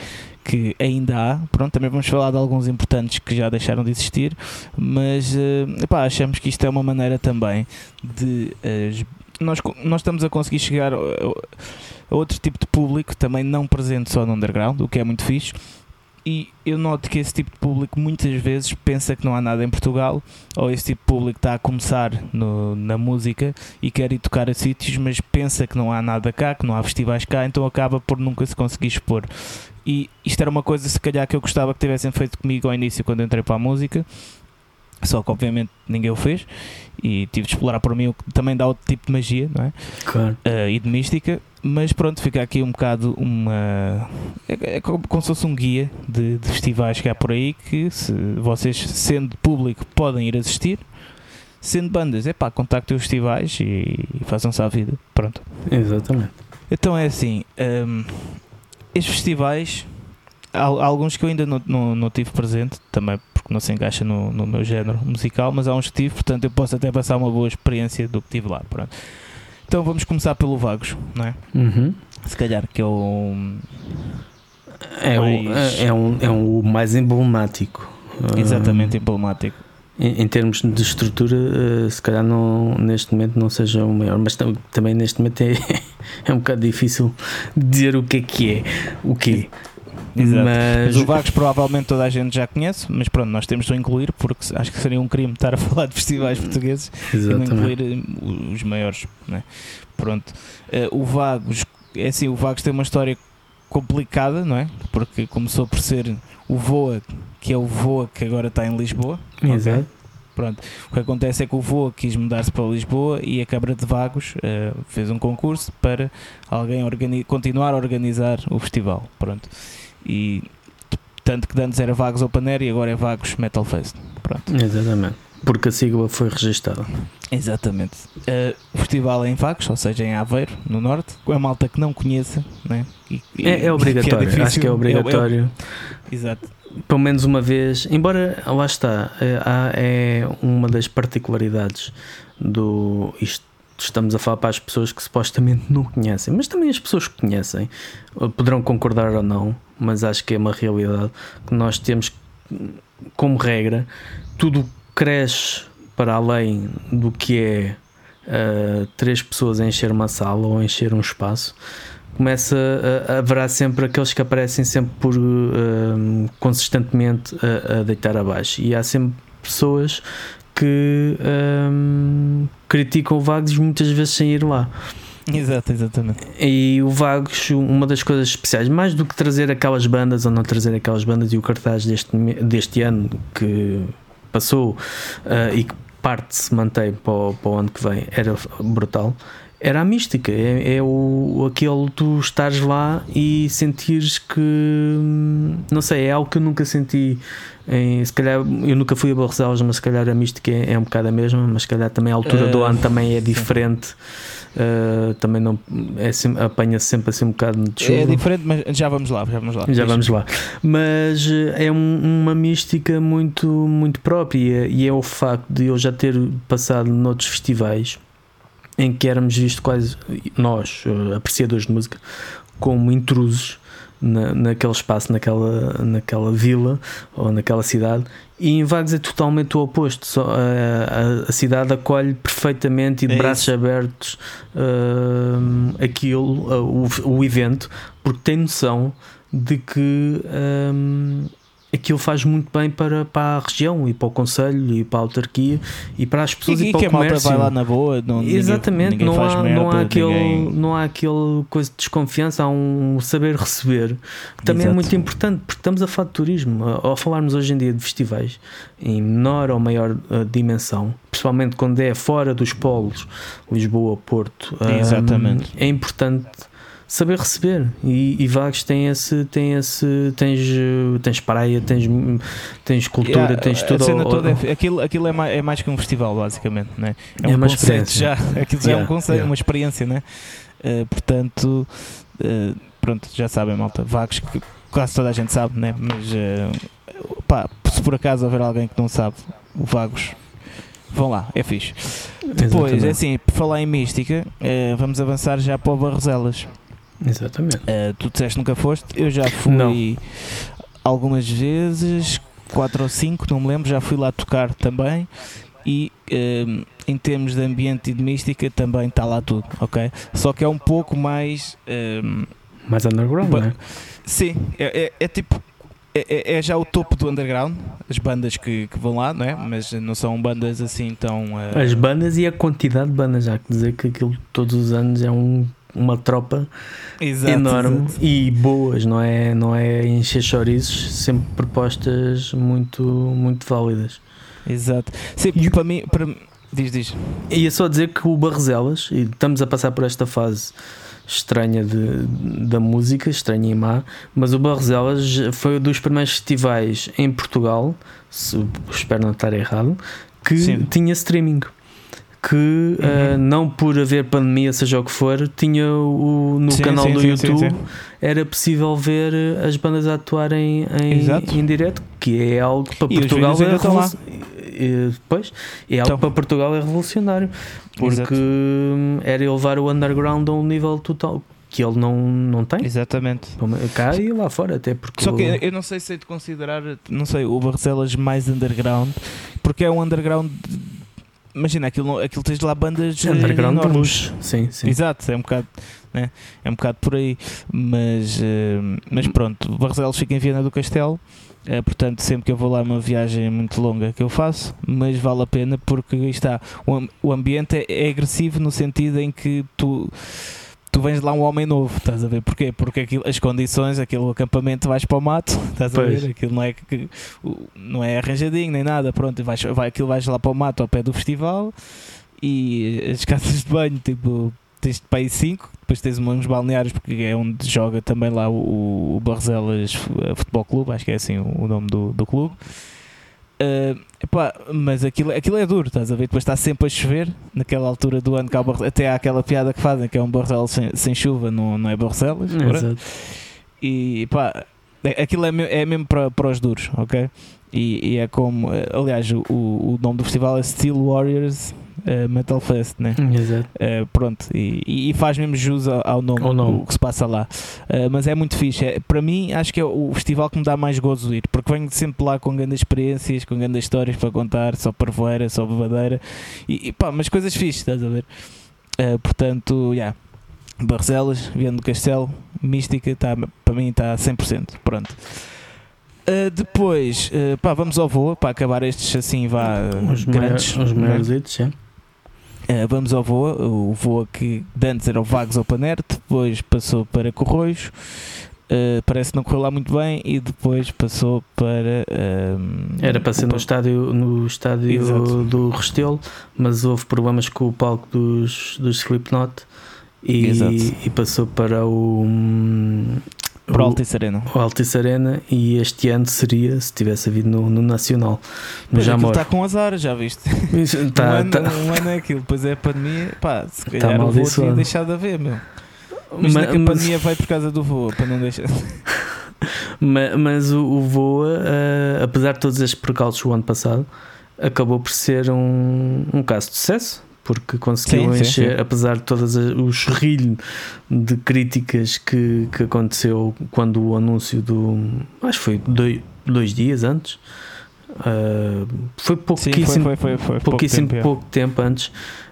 Speaker 1: que ainda há, pronto, também vamos falar de alguns importantes que já deixaram de existir, mas epá, achamos que isto é uma maneira também de nós, nós estamos a conseguir chegar outro tipo de público, também não presente só no underground, o que é muito fixe. E eu noto que esse tipo de público muitas vezes pensa que não há nada em Portugal, ou esse tipo de público está a começar no- na música e quer ir tocar a sítios, mas pensa que não há nada cá, que não há festivais cá, então acaba por nunca se conseguir expor. E isto era uma coisa, se calhar, que eu gostava que tivessem feito comigo ao início, quando entrei para a música, só que obviamente ninguém o fez, e tive de explorar por mim, o que também dá outro tipo de magia, não é?
Speaker 2: Claro.
Speaker 1: uh, e de mística, mas pronto, fica aqui um bocado uma. É, é como, se fosse um guia de, de festivais que há por aí que se vocês, sendo público, podem ir assistir. Sendo bandas, é pá, contactem os festivais e, e façam-se à vida. Pronto.
Speaker 2: Exatamente.
Speaker 1: Então é assim: um, estes festivais, há, há alguns que eu ainda não, não, não tive presente, também porque não se encaixa no, no meu género musical, mas há uns que tive, portanto eu posso até passar uma boa experiência do que tive lá. Pronto. Então vamos começar pelo Vagos, não é?
Speaker 2: Uhum.
Speaker 1: Se calhar que é o.
Speaker 2: É,
Speaker 1: Mais-
Speaker 2: o, é, um, é um, mais emblemático. Ah,
Speaker 1: Exatamente emblemático.
Speaker 2: Em, em termos de estrutura, eh, se calhar não, neste momento não seja o maior, mas tam- também neste momento é, <laughs> é um bocado difícil dizer o que é que é. O quê?
Speaker 1: Exato. Mas
Speaker 2: Mas
Speaker 1: o Vagos provavelmente toda a gente já conhece, mas pronto, nós temos de o incluir porque acho que seria um crime estar a <laughs> falar de festivais portugueses e não
Speaker 2: exatamente.
Speaker 1: incluir eh, os maiores. Né? Pronto. Eh, o Vagos, é assim, o Vagos tem uma história complicada, não é? Porque começou por ser o Voa, que é o Voa que agora está em Lisboa.
Speaker 2: Exato.
Speaker 1: ok? Pronto. O que acontece é que o Voa quis mudar-se para Lisboa e a Câmara de Vagos eh, fez um concurso para alguém organi- continuar a organizar o festival. Pronto. E tanto que antes era Vagos Open Air e agora é Vagos Metal Fest. Pronto.
Speaker 2: Exatamente. Porque a sigla foi registada.
Speaker 1: Exatamente. Eh, o festival é em Vagos, ou seja, em Aveiro, no norte. Com a malta que não conheça, né? E- e-
Speaker 2: É, é obrigatório.
Speaker 1: difícil.
Speaker 2: Acho que é obrigatório.
Speaker 1: exato.
Speaker 2: Pelo menos uma vez. Embora, lá está, é, é uma das particularidades do. Isto, estamos a falar para as pessoas que supostamente não conhecem, mas também as pessoas que conhecem poderão concordar ou não, mas acho que é uma realidade que nós temos como regra tudo cresce para além do que é uh, três pessoas a encher uma sala ou a encher um espaço começa a, haverá sempre aqueles que aparecem sempre por um, consistentemente a, a, deitar abaixo. E há sempre pessoas que um, criticam o Vagos muitas vezes sem ir lá
Speaker 1: Exato, exatamente.
Speaker 2: e o Vagos, uma das coisas especiais, mais do que trazer aquelas bandas ou não trazer aquelas bandas e o cartaz deste, deste ano que passou uh, e que parte se mantém para o, para o ano que vem, era brutal. Era a mística, é, é o, aquele tu estares lá e sentires que não sei, é algo que eu nunca senti em, se calhar eu nunca fui a Barroselas, mas se calhar a mística é, é um bocado a mesma, mas se calhar também a altura uh, do ano também é diferente. Uh, também não é, apanha -se sempre assim um bocado de chuva.
Speaker 1: É diferente, mas já vamos lá, já vamos lá.
Speaker 2: Já vamos lá. Mas é um, uma mística muito, muito própria e é o facto de eu já ter passado noutros festivais em que éramos vistos quase nós, apreciadores de música, como intrusos na, naquele espaço, naquela, naquela vila ou naquela cidade, e em Vagos é totalmente o oposto. Só, a, a, a cidade acolhe perfeitamente e de é braços isso. abertos uh, aquilo, uh, o, o evento, porque tem noção de que. Um, aquilo faz muito bem para, para a região e para o Conselho e para a autarquia e para as pessoas e,
Speaker 1: e
Speaker 2: para
Speaker 1: que
Speaker 2: o
Speaker 1: a malta
Speaker 2: comércio.
Speaker 1: vai lá na boa, não,
Speaker 2: Exatamente,
Speaker 1: ninguém, ninguém
Speaker 2: não, há,
Speaker 1: merda,
Speaker 2: não, há aquele,
Speaker 1: ninguém...
Speaker 2: não há aquele coisa de desconfiança, há um saber receber que também
Speaker 1: Exato.
Speaker 2: é muito importante porque estamos a falar de turismo. Ao falarmos hoje em dia de festivais em menor ou maior uh, dimensão, principalmente quando é fora dos polos, Lisboa, Porto. Um, é importante saber receber e, e Vagos tem esse tem esse tens tens praia tens tens cultura
Speaker 1: Yeah,
Speaker 2: tens
Speaker 1: a
Speaker 2: tudo
Speaker 1: cena
Speaker 2: ao-
Speaker 1: toda é- aquilo, aquilo é, mais, é mais que um festival basicamente né? é,
Speaker 2: É
Speaker 1: um
Speaker 2: uma
Speaker 1: conceito já <laughs> aquilo já é um
Speaker 2: Yeah,
Speaker 1: conceito
Speaker 2: yeah.
Speaker 1: uma experiência né? Eh, portanto eh, pronto já sabem malta vagos que quase toda a gente sabe né? mas eh, pá, se por acaso houver alguém que não sabe o vagos vão lá é fixe depois
Speaker 2: Exatamente.
Speaker 1: é assim por falar em mística eh, vamos avançar já para o Barroselas
Speaker 2: exatamente
Speaker 1: Uh, tu disseste nunca foste, eu já fui
Speaker 2: Não.
Speaker 1: algumas vezes, quatro ou cinco, não me lembro, já fui lá tocar também e um, em termos de ambiente e de mística também está lá tudo, ok? Só que é um pouco mais um,
Speaker 2: mais underground não é?
Speaker 1: sim, é, é- é tipo é, é- é já o topo do underground, as bandas que, que vão lá, não é? Mas não são bandas assim tão uh,
Speaker 2: as bandas e a quantidade de bandas já que dizer que aquilo todos os anos é um uma tropa
Speaker 1: exato,
Speaker 2: enorme
Speaker 1: exato.
Speaker 2: e boas, não é, não é encher chouriços, sempre propostas muito, muito válidas.
Speaker 1: Exato. Sim,
Speaker 2: E
Speaker 1: para mim, para diz, diz.
Speaker 2: É só dizer que o Barroselas, e estamos a passar por esta fase estranha de, da música, estranha e má, mas o Barroselas foi um dos primeiros festivais em Portugal, se, espero não estar errado, que
Speaker 1: Sim.
Speaker 2: tinha streaming. Que uh, não por haver pandemia, seja o que for, tinha o, no
Speaker 1: Sim,
Speaker 2: canal
Speaker 1: sim,
Speaker 2: do
Speaker 1: sim,
Speaker 2: YouTube era possível ver as bandas a atuarem em, em direto, que é algo para
Speaker 1: E
Speaker 2: Portugal é
Speaker 1: ainda estão lá.
Speaker 2: revolu- e, pois, é algo
Speaker 1: Então.
Speaker 2: para Portugal é revolucionário porque
Speaker 1: Exato.
Speaker 2: era elevar o underground a um nível total que ele não, não tem
Speaker 1: Exatamente.
Speaker 2: Cá e lá fora até porque
Speaker 1: Só que eu não sei se é de considerar, não sei, o Barcelas mais underground, porque é um underground. Imagina, aquilo, aquilo tens lá bandas eh,
Speaker 2: underground de
Speaker 1: enormes.
Speaker 2: luxo sim, sim.
Speaker 1: Exato, é um bocado, né? é um bocado por aí. Mas, eh, mas pronto, o Barcelos fica em Viana do Castelo. eh, portanto, sempre que eu vou lá, é uma viagem muito longa que eu faço, mas vale a pena porque está. O, o ambiente é, é agressivo no sentido em que tu, tu vens lá um homem novo, estás a ver? Porquê? Porque aquilo, as condições, aquele acampamento, vais para o mato, <laughs> estás
Speaker 2: Pois.
Speaker 1: a ver? Aquilo não é, não é arranjadinho nem nada, pronto, vais, vai, aquilo vais lá para o mato ao pé do festival e as <laughs> casas de banho, tipo, tens de aí 5, depois tens uns balneários, porque é onde joga também lá o, o Barzelas Futebol Clube, acho que é assim o, o nome do, do clube. Uh, epá, mas aquilo, aquilo é duro, estás a ver? Depois está sempre a chover naquela altura do ano que há o Barcelos, até há aquela piada que fazem que é um Barcelos sem, sem chuva, não, não é Barcelos.
Speaker 2: Exato.
Speaker 1: E pá, é- aquilo é, é mesmo para, para os duros, ok? E, e é como, eh, aliás, o, o nome do festival é Steel Warriors eh, Metal Fest, né?
Speaker 2: Exato.
Speaker 1: Uh, pronto, e, e- faz mesmo jus ao, ao nome, o que se passa lá. Uh, mas é muito fixe. É, para mim, acho que é o festival que me dá mais gozo ir, porque venho sempre lá com grandes experiências, com grandes histórias para contar, só parvoeira, só bebadeira, e, e pá, mas coisas fixes, estás a ver? Portanto, já. Yeah. Barcelos, Viana do Castelo, Mística, tá, para mim está a 100%. Pronto. Uh, depois, uh, pá, vamos ao Voa para acabar estes assim, vá,
Speaker 2: Os
Speaker 1: grandes.
Speaker 2: os
Speaker 1: né?
Speaker 2: maiores hits, é.
Speaker 1: Uh, vamos ao Voa, o Voa que de antes era o Vagos Open Air, depois passou para Corroios, uh, parece que não correu lá muito bem e depois passou para. um,
Speaker 2: Era para ser no estádio, no estádio
Speaker 1: Exato.
Speaker 2: do Restelo, mas houve problemas com o palco dos, dos Slipknot e, e passou para o, hum,
Speaker 1: para o Altice Arena.
Speaker 2: o Altice Arena e este ano seria se tivesse havido no, no Nacional.
Speaker 1: Mas aquilo
Speaker 2: Jamor.
Speaker 1: está com azar, já viste?
Speaker 2: Isso, <laughs>
Speaker 1: um,
Speaker 2: tá-
Speaker 1: ano,
Speaker 2: tá-
Speaker 1: um ano é aquilo, depois é a pandemia, pá, se
Speaker 2: Tá
Speaker 1: calhar o Voa tinha deixado de haver, meu. Mas,
Speaker 2: Ma-
Speaker 1: que a
Speaker 2: mas-
Speaker 1: pandemia veio por causa do Voa, para não deixar. <laughs>
Speaker 2: Ma- Mas, o, o Voa, eh, apesar de todos estes percalços o ano passado, acabou por ser um, um caso de sucesso, porque conseguiu
Speaker 1: Sim, sim,
Speaker 2: encher,
Speaker 1: sim.
Speaker 2: apesar de todas as- o chorrilho de críticas que, que aconteceu quando o anúncio do. Acho que foi dois, dois dias antes. eh, foi
Speaker 1: Sim,
Speaker 2: pouquíssimo,
Speaker 1: foi, foi, foi, foi pouco
Speaker 2: pouquíssimo
Speaker 1: tempo, é.
Speaker 2: pouco tempo antes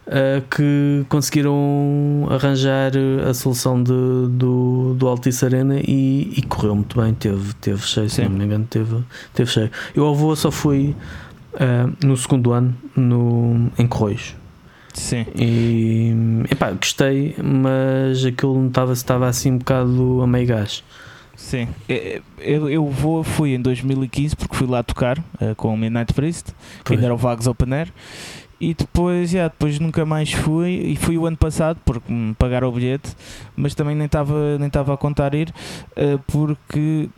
Speaker 2: uh, que conseguiram arranjar a solução de- do, do Altice Arena e, e correu muito bem, teve, teve cheio, se
Speaker 1: Sim.
Speaker 2: não me engano, teve, teve cheio. Eu ao voo só fui uh, no segundo ano no, em Correios.
Speaker 1: Sim.
Speaker 2: E epá, gostei, mas aquilo notava-se estava assim um bocado a meio gás.
Speaker 1: Sim, É, eu, eu vou, fui em 2015 porque fui lá tocar eh, com o Midnight Priest, que ainda era o Vagos Open Air, e depois, já, depois nunca mais fui, e fui o ano passado porque me pagaram o bilhete, mas também nem estava nem a contar ir, eh, porque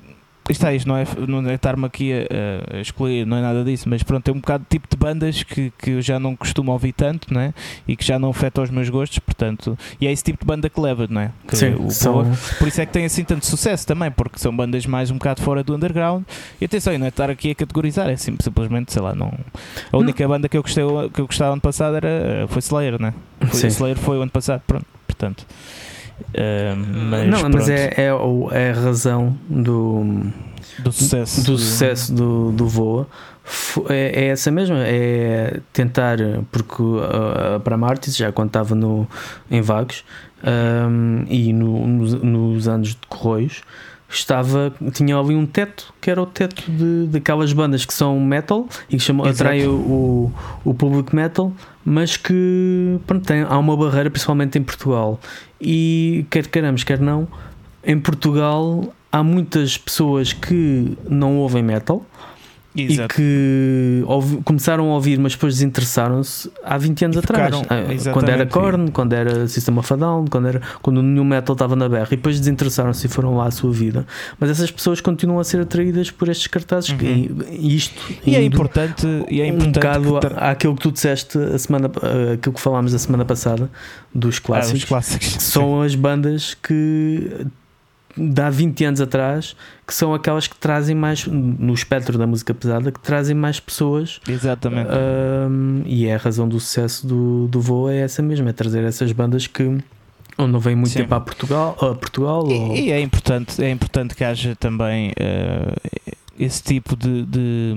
Speaker 1: está isto não é, não é estar-me aqui a, a escolher, não é nada disso, mas pronto, é um bocado de tipo de bandas que, que eu já não costumo ouvir tanto, não é? E que já não afeta os meus gostos, portanto, e é esse tipo de banda que leva, não é? Que
Speaker 2: Sim,
Speaker 1: o
Speaker 2: são-
Speaker 1: por isso é que tem assim tanto sucesso também, porque são bandas mais um bocado fora do underground. E atenção, não é estar aqui a categorizar, é sim- simplesmente, sei lá, não. A única banda que eu gostei que eu gostava ano passado era, foi Slayer, né? Foi,
Speaker 2: Sim.
Speaker 1: Slayer foi o ano passado, pronto, portanto. Ah, mas
Speaker 2: não, mas é, é, é a razão do,
Speaker 1: do sucesso.
Speaker 2: do sucesso do, do Voa é, é essa mesma, é tentar, porque uh, a Pramartis já quando estava no, em Vagos um, e no- nos, nos anos de Correios estava, tinha ali um teto que era o teto de, daquelas bandas que são metal e que chamam, atrai o, o público metal mas que pronto, tem, há uma barreira principalmente em Portugal. E quer queiramos quer não em Portugal há muitas pessoas que não ouvem metal
Speaker 1: Exato.
Speaker 2: e que ouvi- começaram a ouvir, mas depois desinteressaram-se há 20 anos atrás. Ah. Quando era Korn, quando era System of a Down, quando, era, quando o New Metal estava na berra, e depois desinteressaram-se e foram lá à sua vida. Mas essas pessoas continuam a ser atraídas por estes cartazes. que-
Speaker 1: Uhum.
Speaker 2: e, isto
Speaker 1: E é importante, e é
Speaker 2: um
Speaker 1: importante
Speaker 2: bocado
Speaker 1: que
Speaker 2: àquilo que tu disseste a semana, ah, aquilo que falámos a semana passada dos
Speaker 1: Ah,
Speaker 2: clássicos.
Speaker 1: os clássicos.
Speaker 2: são as bandas que de há 20 anos atrás que são aquelas que trazem mais no espectro da música pesada que trazem mais pessoas
Speaker 1: Exatamente.
Speaker 2: Ahm, e é a razão do sucesso do, do voo é essa mesma, é trazer essas bandas que ou não vêm muito
Speaker 1: Sim.
Speaker 2: tempo a Portugal, a Portugal ou-
Speaker 1: E, e é importante, é importante que haja também, eh, esse tipo de, de,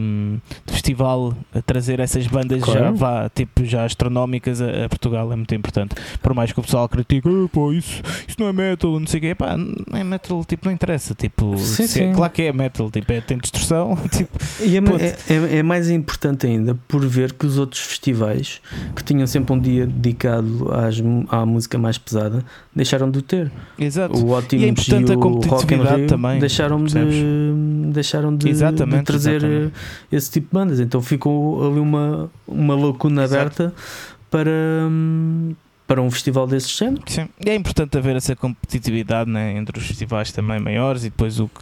Speaker 1: de festival a trazer essas bandas claro. já vá, tipo, já astronómicas a, a, Portugal é muito importante. Por mais que o pessoal critique, pô, isso, isso não é metal, não sei o quê, pá, não é metal, tipo, não interessa. Tipo, sim, se, sim. claro que é metal, tipo, é, tem destruição. <laughs> Tipo,
Speaker 2: e é, é, é, é, mais importante ainda por ver que os outros festivais que tinham sempre um dia dedicado às, à música mais pesada deixaram de ter.
Speaker 1: Exato.
Speaker 2: O ótimo e, é importante e o a competitividade também. Deixaram de, deixaram de, de trazer exatamente. esse tipo de bandas. Então ficou ali uma, uma lacuna Exato. aberta para, para um festival desse género.
Speaker 1: Sim, e é importante haver essa competitividade né, entre os festivais também maiores e depois o que,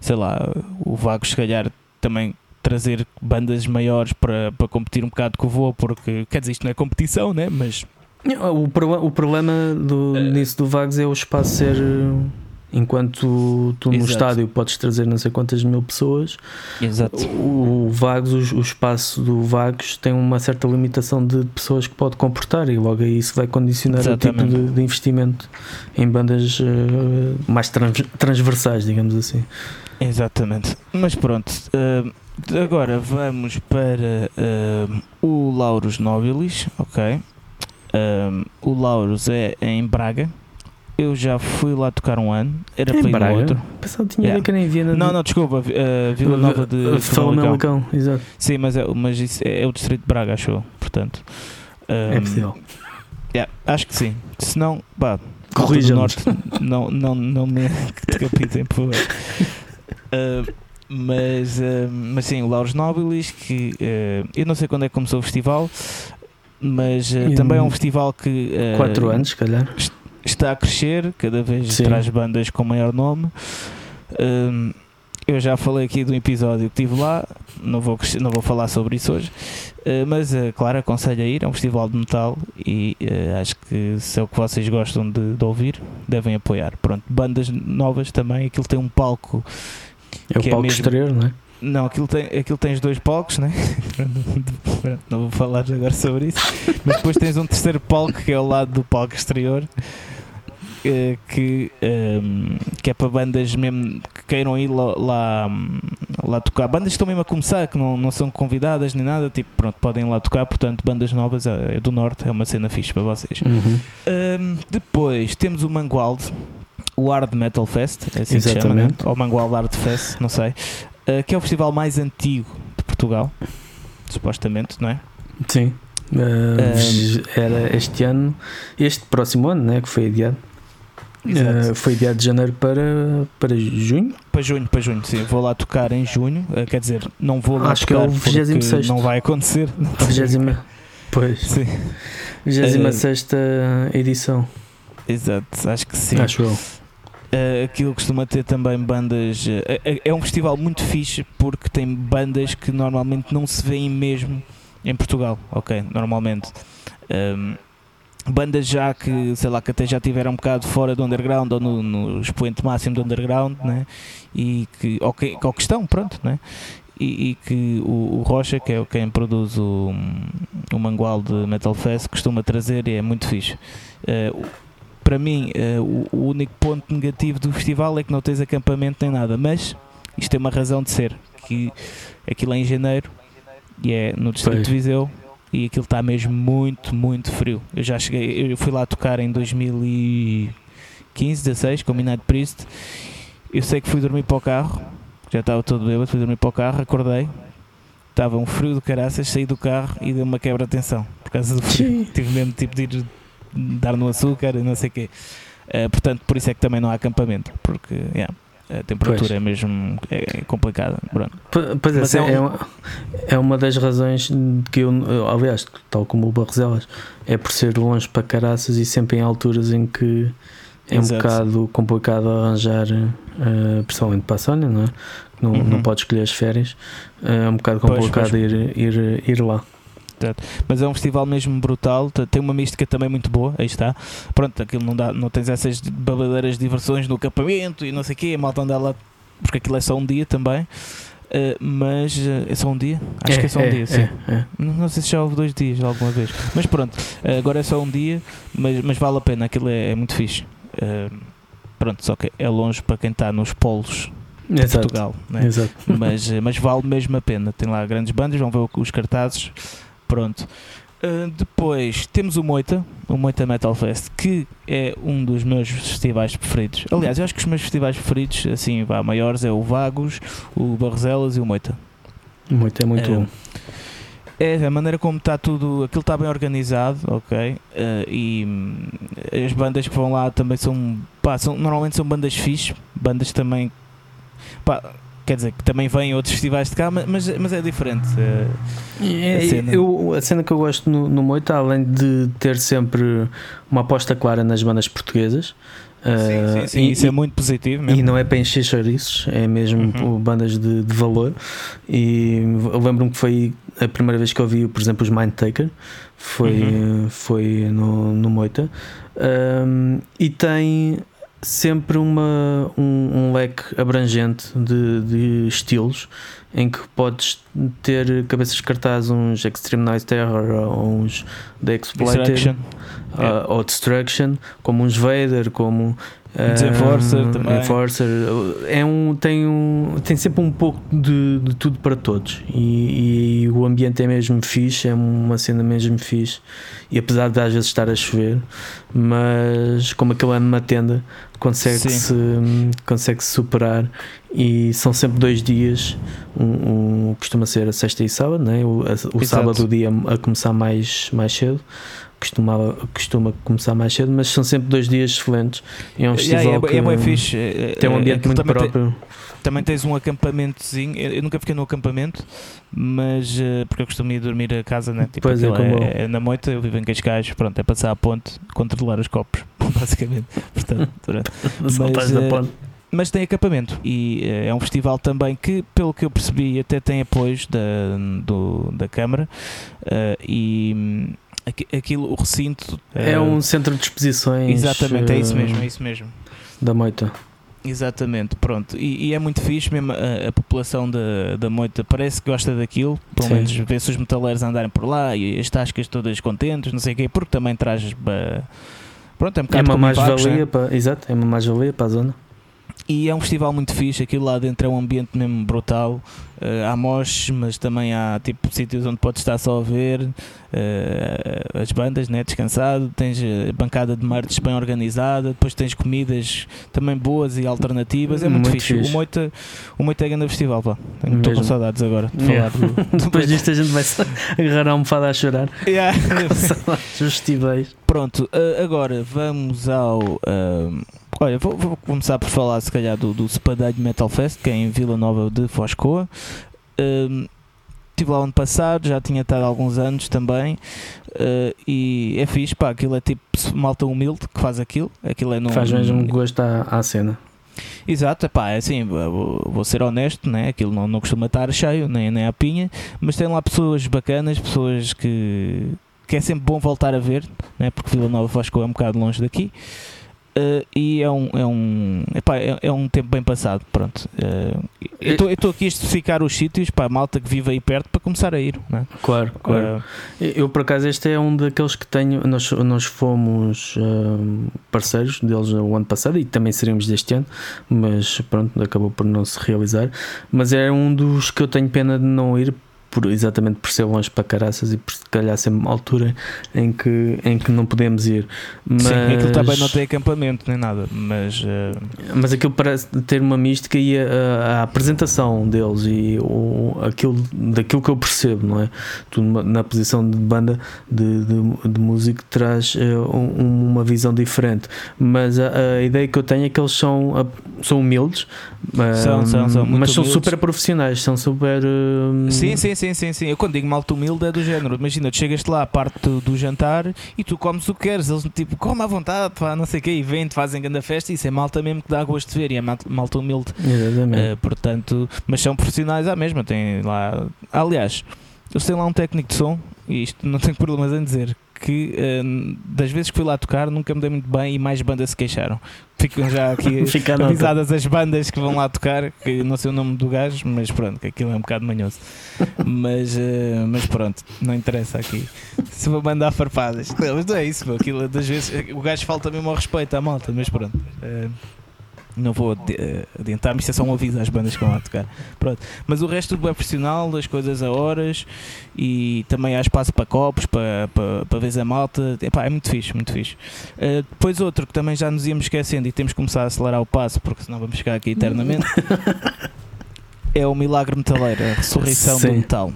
Speaker 1: sei lá, o Vago se calhar também trazer bandas maiores para, para competir um bocado com o voo, porque quer dizer, isto não é competição, né? mas
Speaker 2: o, o problema do, uh, nisso do Vagos é o espaço ser Enquanto tu no Exato. estádio podes trazer não sei quantas mil pessoas,
Speaker 1: Exato.
Speaker 2: O, o Vagos, o, o, espaço do Vagos tem uma certa limitação de pessoas que pode comportar e logo aí isso vai condicionar Exatamente. o tipo de, de, investimento em bandas uh, mais trans, transversais, digamos assim.
Speaker 1: Exatamente. Mas pronto, uh, agora vamos para uh, o Lauros Nobilis, ok? o Lauros é em Braga eu já fui lá tocar um ano, era é para ir no outro.
Speaker 2: Pensava que tinha yeah. que nem Viena.
Speaker 1: Não, não, desculpa, uh, Vila Nova de
Speaker 2: Famalicão. exato.
Speaker 1: Sim, mas, é, mas isso é, é, o distrito de Braga, achou, portanto.
Speaker 2: Um, é possível.
Speaker 1: Yeah, acho que sim. Se não, pá,
Speaker 2: corrija norte,
Speaker 1: não, não, não me <laughs> decapitem, por favor. Uh, mas, uh, mas sim, o Lauros Nobilis, que uh, eu não sei quando é que começou o festival, mas também é um festival que.
Speaker 2: 4 anos, se calhar
Speaker 1: está a crescer, cada vez Sim. traz bandas com maior nome. Um, eu já falei aqui do episódio que tive lá, não vou, não vou falar sobre isso hoje, uh, mas uh, claro, aconselho a ir, é um festival de metal e uh, acho que se é o que vocês gostam de, de, ouvir, devem apoiar. Pronto, bandas novas também, aquilo tem um palco.
Speaker 2: É o é palco é mesmo, exterior, não é?
Speaker 1: Não, aquilo tem, aquilo tem os dois palcos, né? <laughs> não vou falar agora sobre isso, mas depois tens um terceiro palco que é ao lado do palco exterior eh, que, um, ehm, que é para bandas mesmo que queiram ir lá, lá, lá, tocar. Bandas que estão mesmo a começar, que não, não são convidadas nem nada, tipo, pronto, podem ir lá tocar. Portanto, bandas novas é, é do Norte, é uma cena fixe para vocês.
Speaker 2: Uhum. Um,
Speaker 1: ehm, depois temos o Mangualde, o Hard Metal Fest, é assim Exatamente. que se chama, né? ou Mangualde Hard Fest, não sei, uh, que é o festival mais antigo de Portugal, supostamente, não é?
Speaker 2: Sim. Uh, era este ano, este próximo ano, né, que foi adiado. Uh, foi dia de janeiro para, para junho?
Speaker 1: Para junho, para junho, sim. Vou lá tocar em junho. Uh, quer dizer, não vou lá
Speaker 2: Acho
Speaker 1: tocar
Speaker 2: que é o 26.
Speaker 1: não vai acontecer. <laughs>
Speaker 2: 20, pois.
Speaker 1: Sim.
Speaker 2: 26 uh, edição.
Speaker 1: Exato, acho que sim.
Speaker 2: Acho eu.
Speaker 1: Uh, aquilo costuma ter também bandas. É um festival muito fixe porque tem bandas que normalmente não se veem mesmo em Portugal, ok? Normalmente. Um, bandas já que, sei lá, que até já tiveram um bocado fora do underground ou no, no expoente máximo do underground, né? E que, ou que, ou que estão, pronto, né? E, e, que o, o, Rocha, que é quem produz o, o Mangual de Metal Fest, costuma trazer e é muito fixe. Uh, para mim, uh, o, único ponto negativo do festival é que não tens acampamento nem nada, mas isto tem uma razão de ser, que aquilo é em janeiro e é no Distrito de Viseu e aquilo está mesmo muito, muito frio. Eu já cheguei, eu fui lá tocar em 2015, 16 com Midnight Priest. Eu sei que fui dormir para o carro, já estava todo bêbado, fui dormir para o carro, acordei, estava um frio do caraças, saí do carro e deu uma quebra de tensão por causa do frio. Tive mesmo tipo de ir dar no açúcar e não sei o quê. Uh, portanto, por isso é que também não há acampamento, porque yeah, a temperatura pois. é mesmo é complicada.
Speaker 2: Pois é, é, um... é, uma, é uma das razões que eu, aliás, tal como o Barroselas, é por ser longe para caraças e sempre em alturas em que é Exato. um bocado complicado arranjar, uh, principalmente para a Sónia, não é? Não, uhum. não pode escolher as férias, uh, é um bocado complicado pois, pois. Ir, ir, ir lá.
Speaker 1: Mas é um festival mesmo brutal, tem uma mística também muito boa, aí está. Pronto, aquilo não, dá, não tens essas babadeiras diversões no acampamento e não sei o quê, a malta anda lá, porque aquilo é só um dia também. Uh, mas uh, é só um dia? Acho é, que é só um
Speaker 2: é,
Speaker 1: dia, sim.
Speaker 2: É, é.
Speaker 1: não, não, sei se já houve dois dias alguma vez. Mas pronto, uh, agora é só um dia, mas, mas vale a pena, aquilo é, é muito fixe. pronto, só que é longe para quem está nos polos de
Speaker 2: Exato.
Speaker 1: Portugal. né? Mas, mas vale mesmo a pena. Tem lá grandes bandas, vão ver os cartazes. Pronto. Uh, depois temos o Moita, o Moita Metal Fest, que é um dos meus festivais preferidos. Aliás, eu acho que os meus festivais preferidos, assim, vá, maiores, é o Vagos, o Barroselas e o Moita.
Speaker 2: Muito, é muito
Speaker 1: É,
Speaker 2: bom.
Speaker 1: É a maneira como está tudo, aquilo está bem organizado, ok? Uh, e hum, as bandas que vão lá também são, pá, são normalmente são bandas fixe, bandas também, pá, quer dizer que também vêm outros festivais de cá, ma- mas, mas é diferente. uh,
Speaker 2: É,
Speaker 1: a cena.
Speaker 2: eu- a cena que eu gosto no, no Moita, além de ter sempre uma aposta clara nas bandas portuguesas, ah, e,
Speaker 1: isso é muito positivo
Speaker 2: e
Speaker 1: mesmo.
Speaker 2: não é para encher chouriços, é mesmo
Speaker 1: Uhum.
Speaker 2: bandas de, de valor. E eu lembro-me que foi a primeira vez que eu vi, por exemplo, os Mindtaker, foi,
Speaker 1: Uhum.
Speaker 2: foi no, no Moita, Ahm, e tem sempre uma, um, um leque abrangente de, de estilos em que podes ter cabeças de cartaz uns Extreme Noise Terror ou uns The Exploited uh, ou Destruction, como uns Vader, como
Speaker 1: Desenforcer
Speaker 2: um,
Speaker 1: também.
Speaker 2: Enforcer. é um, tem, um, tem sempre um pouco de, de tudo para todos e, e o ambiente é mesmo fixe, é uma cena mesmo fixe e apesar de às vezes estar a chover, mas como aquilo é numa tenda, consegue-se consegue -se superar e são sempre dois dias, um, um- costuma ser a sexta e sábado, né? o, a- o sábado o dia a começar mais, mais cedo. Costumava, costuma começar mais cedo, mas são sempre dois dias excelentes. É um festival
Speaker 1: Yeah, é,
Speaker 2: que
Speaker 1: é bem fixe. é-
Speaker 2: tem um
Speaker 1: é-
Speaker 2: ambiente
Speaker 1: aquilo
Speaker 2: muito
Speaker 1: também tem-
Speaker 2: próprio.
Speaker 1: Também tens um acampamentozinho. Eu, eu nunca fiquei no acampamento, mas eh, porque eu costumo ir dormir a casa, né? Tipo,
Speaker 2: Pois é,
Speaker 1: é, é na moita, eu vivo em Cascais, pronto, é passar a ponte, controlar os copos, <laughs> basicamente. Portanto, durante- <laughs> eh,
Speaker 2: da ponte.
Speaker 1: Mas tem acampamento e eh, é um festival também que, pelo que eu percebi, até tem apoios da, do, da Câmara eh, e hum, aqui- aquilo, o recinto
Speaker 2: É
Speaker 1: eh,
Speaker 2: um centro de exposições.
Speaker 1: exatamente, é isso mesmo, é isso mesmo.
Speaker 2: Da Moita.
Speaker 1: Exatamente, pronto. E, e é muito fixe mesmo a, a população da, da Moita parece que gosta daquilo, pelo
Speaker 2: Sim.
Speaker 1: menos vê-se os metaleiros andarem por lá e as tascas todas contentes, não sei o quê, porque também traz pronto, é um
Speaker 2: É uma
Speaker 1: Vagos, né?
Speaker 2: mais-valia para. Exato, é uma mais-valia para a zona.
Speaker 1: E é um festival muito fixe, aquilo lá dentro é um ambiente mesmo brutal. Eh, há moches, mas também há tipo sítios onde podes estar só a ver eh, as bandas, né? descansado. Tens eh, bancada de merch bem organizada, depois tens comidas também boas e alternativas. É muito,
Speaker 2: Muito
Speaker 1: fixe.
Speaker 2: fixe.
Speaker 1: O Moita, o Moita é grande festival, pá. Estou com saudades agora de
Speaker 2: Yeah. <laughs>
Speaker 1: falar. do-
Speaker 2: Depois disto a gente vai se <laughs> agarrar a almofada a chorar.
Speaker 1: Yeah. <laughs>
Speaker 2: Festivais.
Speaker 1: Pronto, eh, agora vamos ao. eh, olha, vou, vou começar por falar se calhar do, do Spadalho Metal Fest, que é em Vila Nova de Foscoa. Eh, Estive lá ano passado, já tinha estado há alguns anos também. eh, e é fixe, pá, aquilo é tipo malta humilde que faz aquilo. Aquilo é num,
Speaker 2: Faz mesmo gosto à, à cena.
Speaker 1: Exato, pá, é assim, vou, vou ser honesto, né? aquilo não, não costuma estar cheio, nem, nem à pinha, mas tem lá pessoas bacanas, pessoas que, que é sempre bom voltar a ver, né? porque Vila Nova Vasco é um bocado longe daqui. Eh, e é um, é, um, epá, é, é um tempo bem passado. Pronto. Eh, eu estou aqui a especificar os sítios para a malta que vive aí perto para começar a ir. Né?
Speaker 2: Claro, claro. Eu, por acaso, este é um daqueles que tenho. Nós, nós fomos hum, parceiros deles o ano passado e também seremos deste ano, mas pronto, acabou por não se realizar. Mas é um dos que eu tenho pena de não ir. Por, exatamente por ser longe para caraças e por se calhar ser uma altura em que, em que não podemos ir. Mas,
Speaker 1: Sim, aquilo também não tem acampamento nem nada, mas eh,
Speaker 2: mas aquilo parece ter uma mística e a, a apresentação deles e o, aquilo, daquilo que eu percebo, não é? Tu na posição de banda de, de, de músico traz eh, um- uma visão diferente, mas a, a ideia que eu tenho é que eles são, são humildes,
Speaker 1: São, são, são muito
Speaker 2: mas são
Speaker 1: humildes.
Speaker 2: super profissionais, são super. ah,
Speaker 1: Sim, sim, sim, sim, sim. Eu quando digo malta humilde é do género. Imagina, tu chegas lá à parte do, do jantar e tu comes o que queres. Eles tipo, come à vontade, pá, não sei o quê, e vêm, te fazem grande festa. Isso é malta mesmo que dá gosto de ver e é malta, humilde.
Speaker 2: Exatamente.
Speaker 1: Eh, portanto, mas são profissionais à mesma. Tem lá. Aliás, eles têm lá um técnico de som e isto não tenho <laughs> problemas em dizer. Que eh, das vezes que fui lá tocar nunca me dei muito bem e mais bandas se queixaram. Ficam já aqui <laughs> avisadas as bandas que vão lá tocar, que não sei o nome do gajo, mas pronto, que aquilo é um bocado manhoso. mas, eh, mas pronto, não interessa aqui. Se vou mandar farpadas. Não, mas não é isso, aquilo das vezes. O gajo falta mesmo ao respeito à malta, mas pronto. Eh, não vou adiantar-me, isto é só um aviso às bandas que vão lá tocar. Pronto. Mas o resto do é profissional, das coisas a horas e também há espaço para copos, para, para, para ver a malta. Epá, é muito fixe, muito fixe. Uh, depois outro que também já nos íamos esquecendo e temos que começar a acelerar o passo porque senão vamos chegar aqui eternamente. <laughs> é o Milagre Metaleiro, a ressurreição Sim. do metal.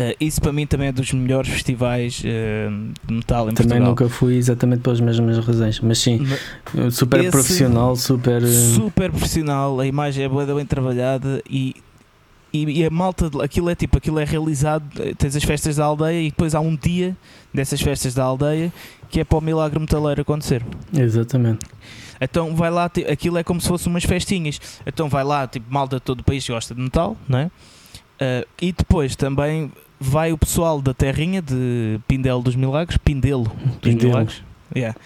Speaker 1: Uh, isso para mim também é dos melhores festivais uh, de metal em
Speaker 2: também
Speaker 1: Portugal.
Speaker 2: nunca fui exatamente pelas mesmas razões, mas sim, mas super profissional, super.
Speaker 1: Super profissional, a imagem é bem trabalhada e, e, e, a malta, aquilo é tipo, aquilo é realizado, tens as festas da aldeia e depois há um dia dessas festas da aldeia que é para o milagre metaleiro acontecer.
Speaker 2: Exatamente.
Speaker 1: Então vai lá, aquilo é como se fossem umas festinhas. Então vai lá, tipo, malta de todo o país gosta de metal, não é? Uh, e depois também vai o pessoal da terrinha de Pindelo dos Milagres, Pindelo dos Pindelo. Milagres, yeah,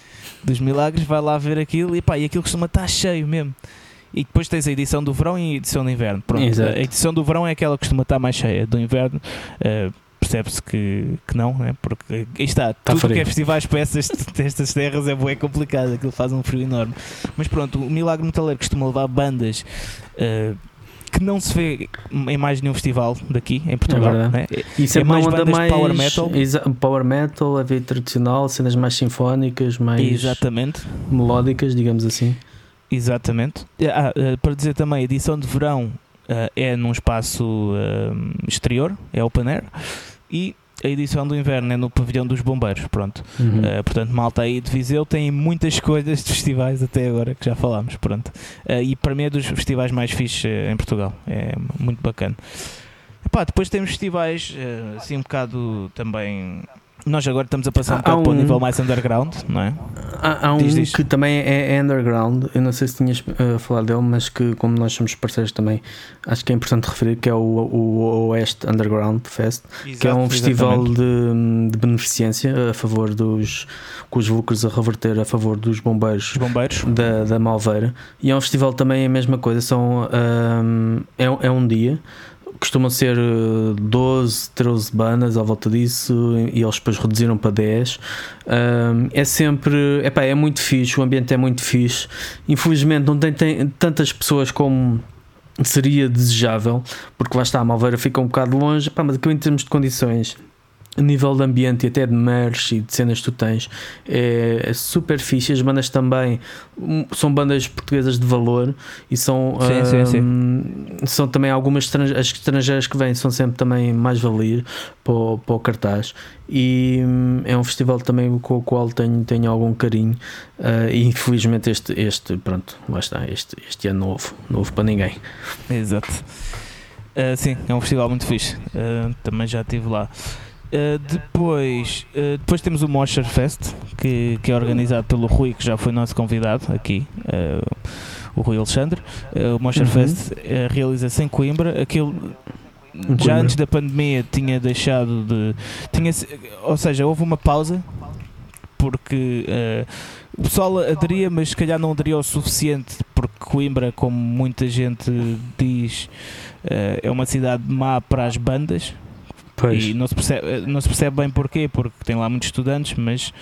Speaker 1: dos Milagres, vai lá ver aquilo e pá, e aquilo costuma estar cheio mesmo. E depois tens a edição do verão e a edição do inverno. Pronto, Exato. a edição do verão é aquela que costuma estar mais cheia, do inverno. Uh, percebe-se que, que não, né? porque aí está, tá tudo que é festivais para essas, <laughs> estas terras é, é complicado, aquilo faz um frio enorme. Mas pronto, o Milagre Metaleiro costuma levar bandas uh, que não se vê em mais nenhum festival daqui em Portugal. É né?
Speaker 2: Isso é, é mais bandas mais power metal. Power metal, a vida tradicional, cenas mais sinfónicas, mais
Speaker 1: Exatamente.
Speaker 2: melódicas, digamos assim.
Speaker 1: Exatamente. Ah, ah para dizer também, a edição de verão uh, é num espaço uh, exterior, é open air, e a edição do inverno é no pavilhão dos bombeiros, pronto. Uhum. Uh, portanto, malta aí de Viseu tem muitas <laughs> coisas de festivais até agora que já falámos, pronto. Uh, e para mim é dos festivais mais fixes uh, em Portugal, é muito bacana. Epá, depois temos festivais assim um bocado também nós agora estamos a passar um bocado um, para o nível mais underground, não é?
Speaker 2: Há, há um diz, diz. que também é, é underground, eu não sei se tinhas uh, falado dele, mas que como nós somos parceiros também, acho que é importante referir que é o, o Oeste Underground Fest, Exato, que é um festival de, de, beneficência a favor dos, com os lucros a reverter a favor dos bombeiros,
Speaker 1: bombeiros.
Speaker 2: Da, da Malveira. E é um festival também a mesma coisa, são, um, é, é um dia costumam ser 12, eh, 13 bandas à volta disso e eles depois reduziram para 10. Um, é sempre, epá, é muito fixe, o ambiente é muito fixe. Infelizmente não tem, tem tantas pessoas como seria desejável, porque lá está, a Malveira fica um bocado longe, epá, mas aqui em termos de condições a nível de ambiente e até de merch e de cenas que tu tens é, é, super fixe. As bandas também hum, são bandas portuguesas de valor e são, sim, um, sim, sim. são também algumas as estrangeiras que vêm são sempre também mais valer para o, para o cartaz. E hum, é um festival também com o qual tenho, tenho algum carinho. Uh, e infelizmente este, este, pronto, lá está, este, este é novo, novo para ninguém.
Speaker 1: Exato. Uh, sim, é um festival muito fixe. Uh, também já estive lá. Uh, depois, uh, depois temos o Mosher Fest, que, que é organizado pelo Rui, que já foi nosso convidado aqui, uh, o Rui Alexandre. o Mosher uhum. Fest realiza-se em Coimbra. Aquilo já antes da pandemia tinha deixado de. Tinha, ou seja, houve uma pausa porque o pessoal aderia, mas se calhar não aderia o suficiente, porque Coimbra, como muita gente diz, é uma cidade má para as bandas Pois. E não se, percebe, não se percebe bem porquê, porque tem lá muitos estudantes, mas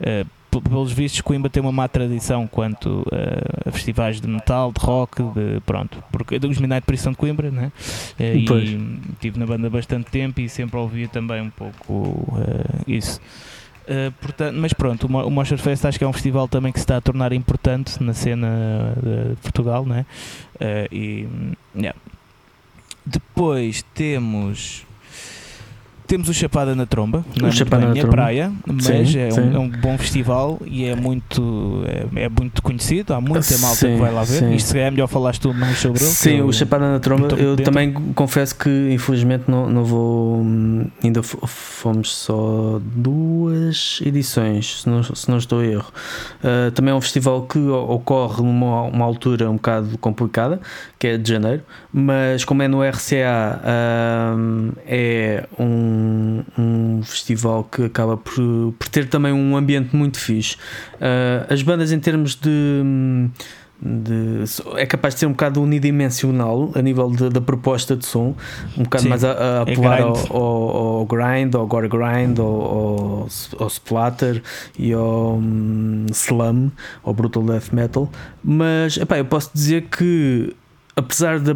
Speaker 1: uh, pelos vistos Coimbra tem uma má tradição quanto uh, a festivais de metal, de rock, de pronto, porque os Midnight Prison de Coimbra, né? Uh, e estive na banda bastante tempo e sempre ouvia também um pouco isso. Uh, portanto, mas pronto, o Mosher Fest acho que é um festival também que se está a tornar importante na cena de Portugal, né? Uh, e yeah. depois temos temos o Chapada na Tromba, não é Chapada na minha praia, mas sim, é, um, é, Um, bom festival e é muito, é, é muito conhecido. Há muita malta sim, que vai lá ver. Sim. Isto é melhor falares tu mais sobre ele.
Speaker 2: Sim, o Chapada na Tromba, eu dentro. também confesso que infelizmente não, não vou. Ainda fomos só duas edições, se não, se não estou a erro. Uh, também é um festival que ocorre numa uma altura um bocado complicada, que é de janeiro, mas como é no RCA, uh, é um um, um festival que acaba por, por, ter também um ambiente muito fixe. Uh, as bandas, em termos de, de, é capaz de ser um bocado unidimensional a nível de, da proposta de som, um bocado
Speaker 1: Sim,
Speaker 2: mais a, a
Speaker 1: é
Speaker 2: apelar ao,
Speaker 1: grind.
Speaker 2: ao, ao grind, ao gore grind, ao, ao, ao splatter e ao hum, slum, ao brutal death metal. Mas epá, eu posso dizer que apesar de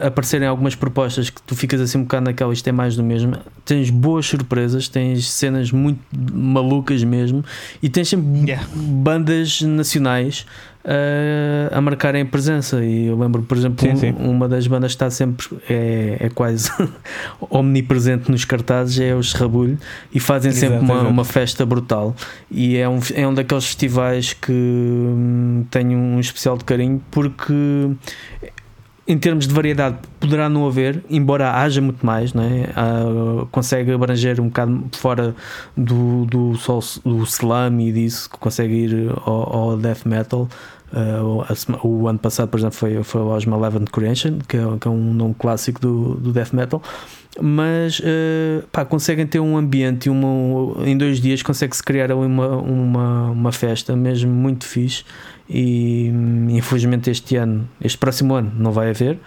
Speaker 2: aparecerem, algumas propostas que tu ficas assim um bocado naquela, isto é mais do mesmo, tens boas surpresas, tens cenas muito malucas mesmo e tens sempre
Speaker 1: Yeah.
Speaker 2: bandas nacionais uh, a marcarem presença. E eu lembro, por exemplo,
Speaker 1: Sim,
Speaker 2: um-
Speaker 1: sim.
Speaker 2: uma das bandas que está sempre, é, é quase <laughs> omnipresente nos cartazes, é o Serrabulho, e fazem sempre
Speaker 1: Exato,
Speaker 2: uma,
Speaker 1: exato.
Speaker 2: uma festa brutal. E é um, é um daqueles festivais que hum, tenho um especial de carinho porque em termos de variedade poderá não haver, embora haja muito mais, não é? Ah, consegue abranger um bocado fora do, do, só do slam e disso, consegue ir ao, ao death metal. Ah, o- o ano passado, por exemplo, foi, foi ao Malevolent Creation, que é, que é um nome clássico do, do death metal. Mas ah, pá, conseguem ter um ambiente uma, em dois dias consegue-se criar uma, uma, uma festa mesmo muito fixe e hum, infelizmente este ano, este próximo ano não vai haver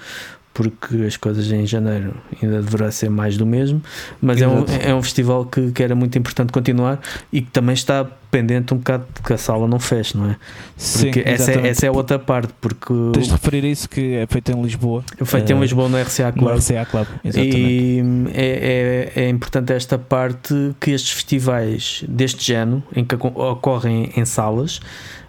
Speaker 2: porque as coisas em janeiro ainda deverá ser mais do mesmo, mas é um, é um festival que, que era muito importante continuar e que também está pendente um bocado de que a sala não feche, não é?
Speaker 1: Sim,
Speaker 2: Porque essa, é, essa é a outra parte, porque
Speaker 1: Tens de referir isso que é feito em Lisboa.
Speaker 2: feito em
Speaker 1: eh,
Speaker 2: Lisboa no RCA
Speaker 1: No
Speaker 2: Club.
Speaker 1: RCA Club. Exatamente.
Speaker 2: E hum, é, é, é importante esta parte que estes festivais deste género, em que ocorrem em salas,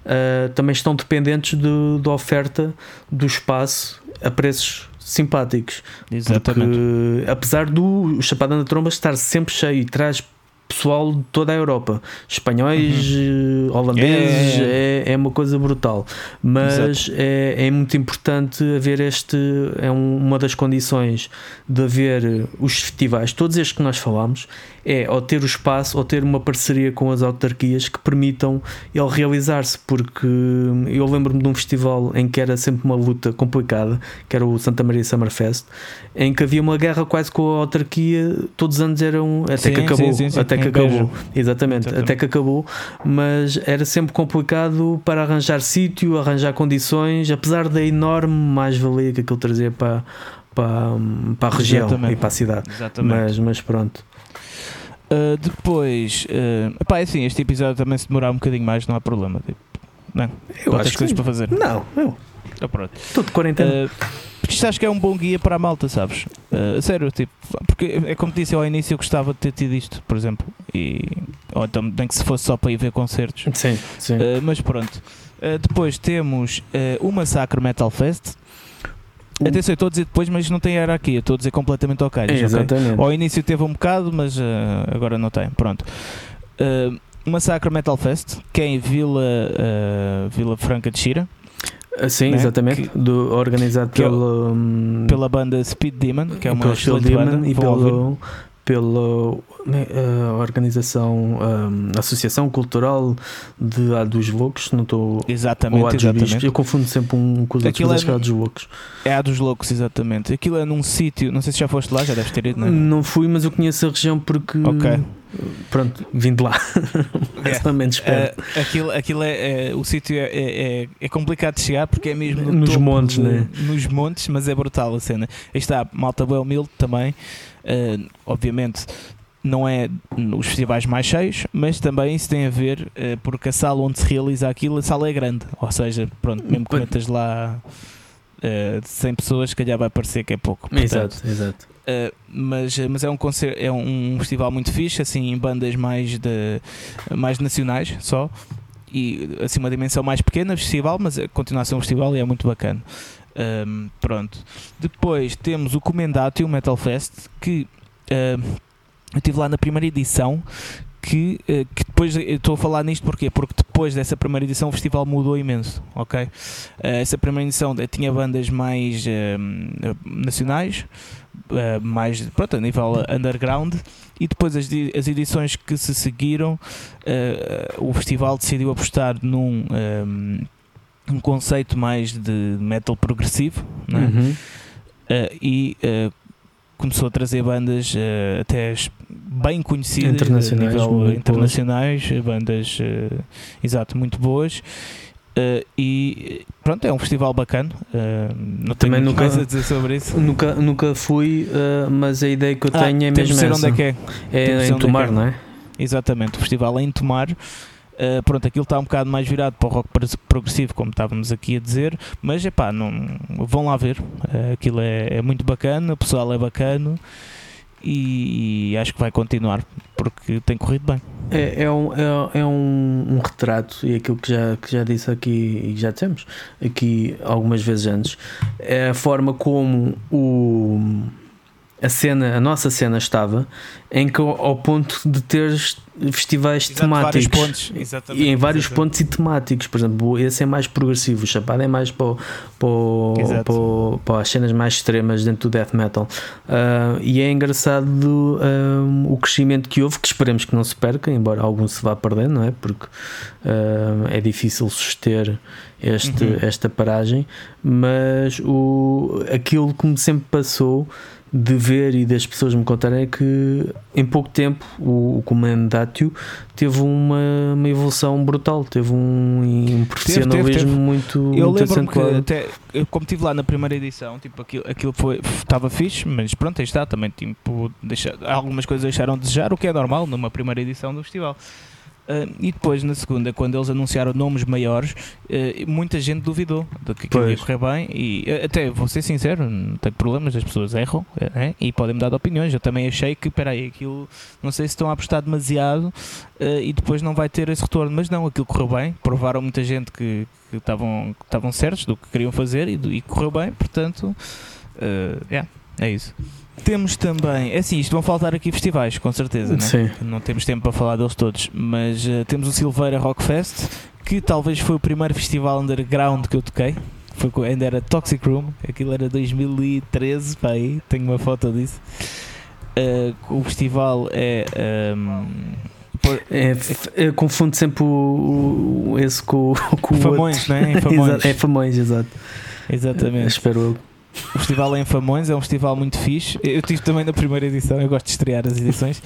Speaker 2: ah, também estão dependentes do- da oferta do espaço a preços simpáticos.
Speaker 1: Exatamente.
Speaker 2: Porque, apesar do Chapada na Tromba estar sempre cheio e traz pessoal de toda a Europa, espanhóis, eh, holandeses,
Speaker 1: Uhum. É,
Speaker 2: é, é uma coisa brutal. Mas é, é muito importante haver este, é um- uma das condições de haver os festivais, todos estes que nós falamos, é ou ter o espaço ou ter uma parceria com as autarquias que permitam ele realizar-se, porque eu lembro-me de um festival em que era sempre uma luta complicada, que era o Santa Maria Summerfest, em que havia uma guerra quase com a autarquia, todos os anos eram até
Speaker 1: Sim,
Speaker 2: que acabou,
Speaker 1: sim, sim,
Speaker 2: até que acabou, exatamente,
Speaker 1: Exatamente.
Speaker 2: até que acabou, mas era sempre complicado para arranjar sítio, arranjar condições, apesar da enorme mais-valia que aquilo trazia para, para, para a região
Speaker 1: Exatamente.
Speaker 2: e para a cidade.
Speaker 1: Exatamente.
Speaker 2: Mas, mas pronto.
Speaker 1: Uh, depois, uh, pá, é assim, este episódio também se demorar um bocadinho mais, não há problema. Tipo, não,
Speaker 2: Eu
Speaker 1: outras
Speaker 2: acho
Speaker 1: coisas
Speaker 2: que
Speaker 1: para fazer.
Speaker 2: não, eu
Speaker 1: Tá pronto.
Speaker 2: estou de quarentena.
Speaker 1: Uh, porque isto acho que é um bom guia para a malta, sabes? Uh, sério, tipo, porque é como disse eu ao início, eu gostava de ter tido isto, por exemplo. E, ou então, nem que se fosse só para ir ver concertos.
Speaker 2: sim, sim.
Speaker 1: Uh, mas pronto. Depois temos o Massacre Metal Fest.
Speaker 2: O-
Speaker 1: Atenção, eu estou a dizer depois, mas não tem era aqui. Eu estou a dizer completamente ao calhas, ok?
Speaker 2: Exatamente.
Speaker 1: Ao início teve um bocado, mas uh, agora não tem. Pronto. Uh, Massacre Metal Fest, que é em Vila, uh, Vila Franca de Xira,
Speaker 2: Ah, Sim,
Speaker 1: né?
Speaker 2: exatamente.
Speaker 1: Que-
Speaker 2: do, organizado
Speaker 1: é
Speaker 2: pelo, hum,
Speaker 1: pela banda Speed Demon, que é uma excelente
Speaker 2: Demon
Speaker 1: banda.
Speaker 2: e pelo, pelo né, a organização, hum, Associação Cultural de A dos Loucos, não estou.
Speaker 1: Exatamente,
Speaker 2: Ou
Speaker 1: exatamente.
Speaker 2: Eu confundo sempre um com os outros,
Speaker 1: Aquilo
Speaker 2: mas
Speaker 1: é
Speaker 2: acho que é A dos Loucos.
Speaker 1: É a dos loucos, exatamente. Aquilo é num sítio, não sei se já foste lá, já deves ter ido, não é?
Speaker 2: Não fui, mas eu conheço a região porque.
Speaker 1: Ok.
Speaker 2: Pronto, vim de lá. <laughs> Ou menos perto.
Speaker 1: Uh, aquilo aquilo é, é- o sítio é, é, é- é complicado de chegar porque é mesmo no
Speaker 2: Nos
Speaker 1: topo
Speaker 2: montes,
Speaker 1: de-
Speaker 2: né?
Speaker 1: Nos montes, mas é brutal a cena. Aí está, malta bem humilde também. Uh, obviamente não é os festivais mais cheios, mas também isso tem a ver uh, porque a sala onde se realiza aquilo, a sala é grande. Ou seja, pronto, mesmo que metas lá uh, 100 pessoas, se calhar vai parecer que é pouco. Portanto,
Speaker 2: Exato, exato.
Speaker 1: Uh, mas, mas é um concerto, é um festival muito fixe, assim, em bandas mais, de, mais nacionais só. E assim, uma dimensão mais pequena, festival, mas continua a ser um festival e é muito bacana. Um, pronto. Depois temos o Comendatio Metal Fest, que um, eu estive lá na primeira edição. Que, uh, que depois eu estou a falar nisto porquê? Porque depois dessa primeira edição o festival mudou imenso, ok? Uh, essa primeira edição eh, tinha bandas mais um, nacionais, uh, mais pronto, a nível underground e depois as, as edições que se seguiram uh, o festival decidiu apostar num um, um conceito mais de metal progressivo não é?
Speaker 2: Uhum.
Speaker 1: Uh, e uh, começou a trazer bandas uh, até bem conhecidas
Speaker 2: Internacionais,
Speaker 1: a nível
Speaker 2: boas.
Speaker 1: internacionais bandas uh, exato muito boas Uh, e pronto, é um festival bacana. Uh, não
Speaker 2: Também
Speaker 1: tenho
Speaker 2: nunca-
Speaker 1: mais a dizer sobre isso.
Speaker 2: Nunca, nunca fui, uh, mas a ideia que eu
Speaker 1: Ah,
Speaker 2: tenho é mesmo
Speaker 1: dizer
Speaker 2: essa.
Speaker 1: onde é que é.
Speaker 2: É em
Speaker 1: é
Speaker 2: Tomar,
Speaker 1: é.
Speaker 2: não é?
Speaker 1: Exatamente, o festival é em Tomar. Uh, pronto, aquilo está um bocado mais virado para o rock pro- progressivo, como estávamos aqui a dizer, mas é pá, não, vão lá ver. Uh, aquilo é, é muito bacana, o pessoal é bacana e, acho que vai continuar porque tem corrido bem.
Speaker 2: É, é, um, é, é um, um retrato, e aquilo que já, que já disse aqui e já dissemos aqui algumas vezes antes, é a forma como o, a cena, a nossa cena estava, em que ao, ponto de ter festivais temáticos.
Speaker 1: pontos,
Speaker 2: E em vários pontos e temáticos, por exemplo, esse é mais progressivo, o Chapada é mais para, para,
Speaker 1: Exato.
Speaker 2: para, para as cenas mais extremas dentro do death metal. Ah, e é engraçado o crescimento que houve, que esperemos que não se perca, embora algum se vá perder, não é? Porque ah, é difícil suster este,
Speaker 1: Uhum.
Speaker 2: esta paragem, mas o, aquilo que me sempre passou de ver e das pessoas me contarem é que em pouco tempo o, o Comandátio teve uma, uma evolução brutal, teve um, um profissionalismo
Speaker 1: teve.
Speaker 2: muito,
Speaker 1: Eu
Speaker 2: muito
Speaker 1: lembro-me que até, eu, como estive lá na primeira edição, tipo, aquilo, aquilo foi, estava fixe, mas pronto, aí está também, tipo, deixa, algumas coisas deixaram de desejar, o que é normal numa primeira edição do festival. Ah, e depois, na segunda, quando eles anunciaram nomes maiores, ah, muita gente duvidou de que aquilo ia correr bem. E ah, até vou ser sincero, não tenho problemas, as pessoas erram é, e podem me dar opiniões. Eu também achei que, peraí, aquilo não sei se estão a apostar demasiado ah, e depois não vai ter esse retorno. Mas não, aquilo correu bem, provaram muita gente que estavam que estavam certos do que queriam fazer e, do- e correu bem, portanto, ah, yeah, é isso. Temos também, é assim, isto vão faltar aqui festivais, com certeza, né?
Speaker 2: Sim.
Speaker 1: não temos tempo para falar deles todos, mas eh, temos o Silveira Rock Fest, que talvez foi o primeiro festival underground que eu toquei. Foi, ainda era Toxic Room, aquilo era 2013, para aí, tenho uma foto disso. Eh, o festival é. ehm, por-
Speaker 2: É, eu confundo sempre o, o- esse com, o- com o
Speaker 1: Famões,
Speaker 2: outro.
Speaker 1: né? <laughs> Famões.
Speaker 2: É Famões, exato.
Speaker 1: exatamente.
Speaker 2: Espero eu.
Speaker 1: O festival é em Famões, é um festival muito fixe. Eu tive também na primeira edição, eu gosto de estrear as edições.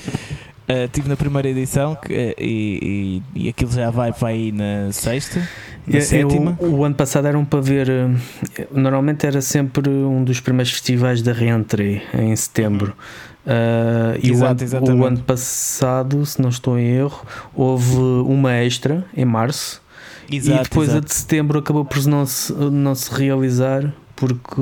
Speaker 1: Uh, tive na primeira edição que, eh, e, e, e aquilo já vai para aí na sexta, na
Speaker 2: É,
Speaker 1: sétima.
Speaker 2: O, o ano passado era um para ver. eh, Normalmente era sempre um dos primeiros festivais da Reentrée em setembro. Ah, e o
Speaker 1: Exato,
Speaker 2: ano, o ano passado, se não estou em erro, houve uma extra em março
Speaker 1: Exato,
Speaker 2: e depois a
Speaker 1: exato.
Speaker 2: de setembro acabou por não se, não se realizar porque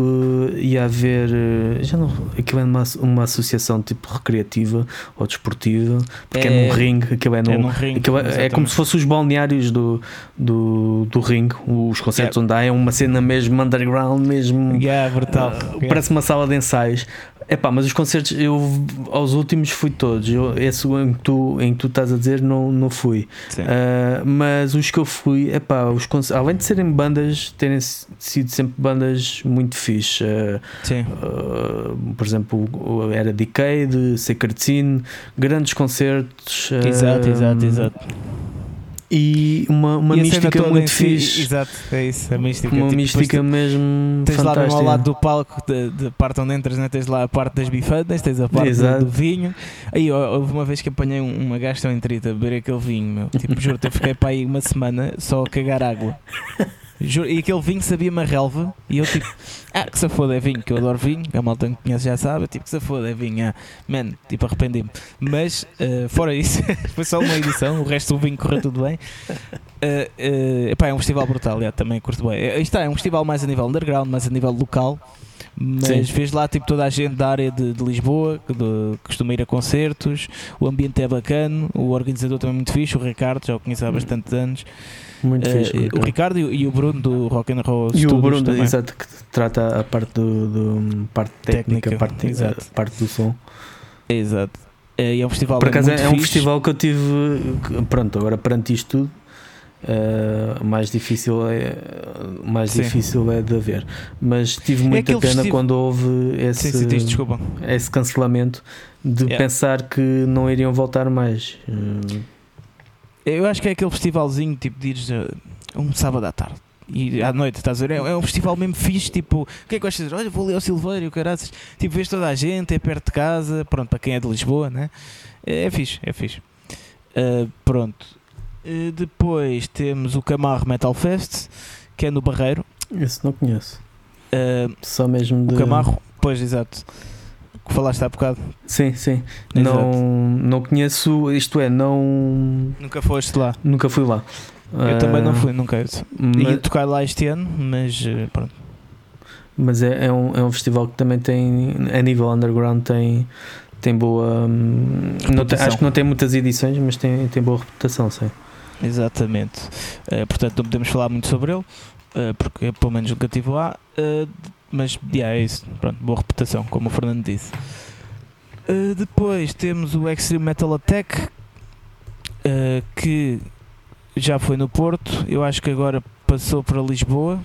Speaker 2: ia haver eh, já não aquilo é uma, uma associação tipo recreativa ou desportiva porque é,
Speaker 1: É-
Speaker 2: num ringue aquilo é, num,
Speaker 1: é num ringue,
Speaker 2: aquilo é- é como se fossem os balneários do, do, do ringue os concertos onde há é uma cena mesmo underground mesmo
Speaker 1: Yeah, brutal.
Speaker 2: ah,
Speaker 1: Yeah.
Speaker 2: parece uma sala de ensaios Epá, mas os concertos, eu aos últimos fui todos. Eu, esse em que, tu, em que tu estás a dizer, não, não fui. Ah, mas os que eu fui, epá, os concertos, além de serem bandas, terem sido sempre bandas muito fixe. Ah,
Speaker 1: Sim.
Speaker 2: ah, por exemplo, era Decade, Sacred Scene, grandes concertos.
Speaker 1: Exato, exato, exato.
Speaker 2: E uma, uma
Speaker 1: E
Speaker 2: mística muito
Speaker 1: si-
Speaker 2: fixe.
Speaker 1: Exato, é isso, a mística.
Speaker 2: uma
Speaker 1: Tipo,
Speaker 2: mística mesmo.
Speaker 1: Tens lá mesmo ao
Speaker 2: fantástica.
Speaker 1: lado do palco, da parte onde entras, né? tens lá a parte das bifanas, tens a parte do,
Speaker 2: Exato.
Speaker 1: do vinho. Aí houve uma vez que apanhei um- uma gastroenterite a beber aquele vinho, meu. Tipo, juro-te, eu fiquei para aí uma semana só a cagar água. <laughs> Juro, e aquele vinho sabia uma relva e eu tipo, ah, que se foda, é vinho, que eu adoro vinho, a malta que conhece já sabe, tipo, que se foda, é vinho, ah, man, tipo, arrependi-me. Mas, eh, fora isso, <laughs> foi só uma edição, o resto do vinho correu tudo bem. Eh, eh, epá, é um festival brutal, é, também curto bem. Aí está, é um festival mais a nível underground, mais a nível local. Mas
Speaker 2: Sim.
Speaker 1: vês lá tipo toda a gente da área de, de Lisboa que, de- costuma ir a concertos, o ambiente é bacana, o organizador também é muito fixe, o Ricardo, já o conheço há
Speaker 2: Hum.
Speaker 1: bastantes anos.
Speaker 2: Muito
Speaker 1: Eh,
Speaker 2: fixe.
Speaker 1: o
Speaker 2: Ricardo.
Speaker 1: E, o- e o Bruno do Rock and Roll
Speaker 2: E o
Speaker 1: Studios
Speaker 2: Bruno,
Speaker 1: também.
Speaker 2: exato, que trata a parte do, do- parte técnica,
Speaker 1: Técnica,
Speaker 2: parte,
Speaker 1: exato.
Speaker 2: a parte do som.
Speaker 1: Exato. E é um festival
Speaker 2: Por acaso
Speaker 1: muito
Speaker 2: é um festival que eu tive. que- Pronto, agora perante isto tudo, eh, mais difícil é mais
Speaker 1: Sim.
Speaker 2: difícil é de haver. Mas tive muita
Speaker 1: aquele
Speaker 2: pena quando houve esse,
Speaker 1: Sim, diz,
Speaker 2: esse cancelamento de
Speaker 1: Yeah.
Speaker 2: pensar que não iriam voltar mais. Eh,
Speaker 1: Eu acho que é aquele festivalzinho tipo de ires eh, um sábado à tarde. E à noite, estás a ver? É é um festival mesmo fixe, tipo, o que é que de dizer? Olha, vou ali ao Silveiro, caraças. Tipo, vês toda a gente, é perto de casa, pronto, para quem é de Lisboa, né? É, é fixe, é fixe. Ah, pronto. Uh, depois temos o Camarro Metal Fest, que é no Barreiro.
Speaker 2: Esse não conheço.
Speaker 1: Uh,
Speaker 2: Só mesmo de.
Speaker 1: o Camarro, pois, exato. Que falaste há bocado.
Speaker 2: Sim, sim.
Speaker 1: Exato.
Speaker 2: Não, não conheço, isto é, não.
Speaker 1: Nunca foste lá.
Speaker 2: Nunca fui lá.
Speaker 1: Eu também não
Speaker 2: Ah,
Speaker 1: fui, nunca. Ia
Speaker 2: Mas,
Speaker 1: tocar lá este ano, mas uh, pronto.
Speaker 2: mas é, é, um, é um festival que também tem, a nível underground, tem, tem boa. hum, tem- acho que não tem muitas edições, mas tem, tem boa reputação, sim.
Speaker 1: Exatamente. Uh, portanto, não podemos falar muito sobre ele, uh, porque eu, pelo menos nunca estive lá. uh, mas yeah, é isso. Pronto, boa reputação, como o Fernando disse. Depois temos o Extreme Metal Attack, que já foi no Porto. Eu acho que agora passou para Lisboa.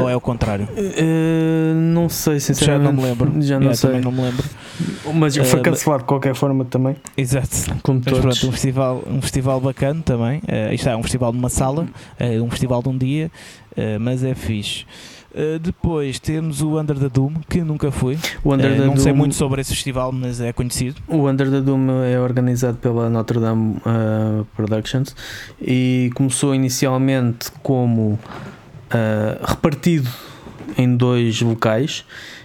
Speaker 1: Ou é o contrário?
Speaker 2: Eh, não sei,
Speaker 1: Já
Speaker 2: sinceramente.
Speaker 1: não me lembro.
Speaker 2: Já não
Speaker 1: Yeah,
Speaker 2: sei.
Speaker 1: Também não me lembro.
Speaker 2: Mas
Speaker 1: Eh,
Speaker 2: foi
Speaker 1: mas-
Speaker 2: cancelado de qualquer forma também,
Speaker 1: Exato.
Speaker 2: como
Speaker 1: Mas
Speaker 2: todos.
Speaker 1: pronto, um festival, um festival bacana também. Uh, isto é um festival de uma sala, uh, um festival de um dia, uh, mas é fixe. Uh, depois temos o Under the Doom, que nunca fui. Uh, não sei
Speaker 2: Doom-
Speaker 1: muito sobre esse festival, mas é conhecido.
Speaker 2: O Under the Doom é organizado pela Notre Dame uh, Productions e começou inicialmente como uh, repartido em dois locais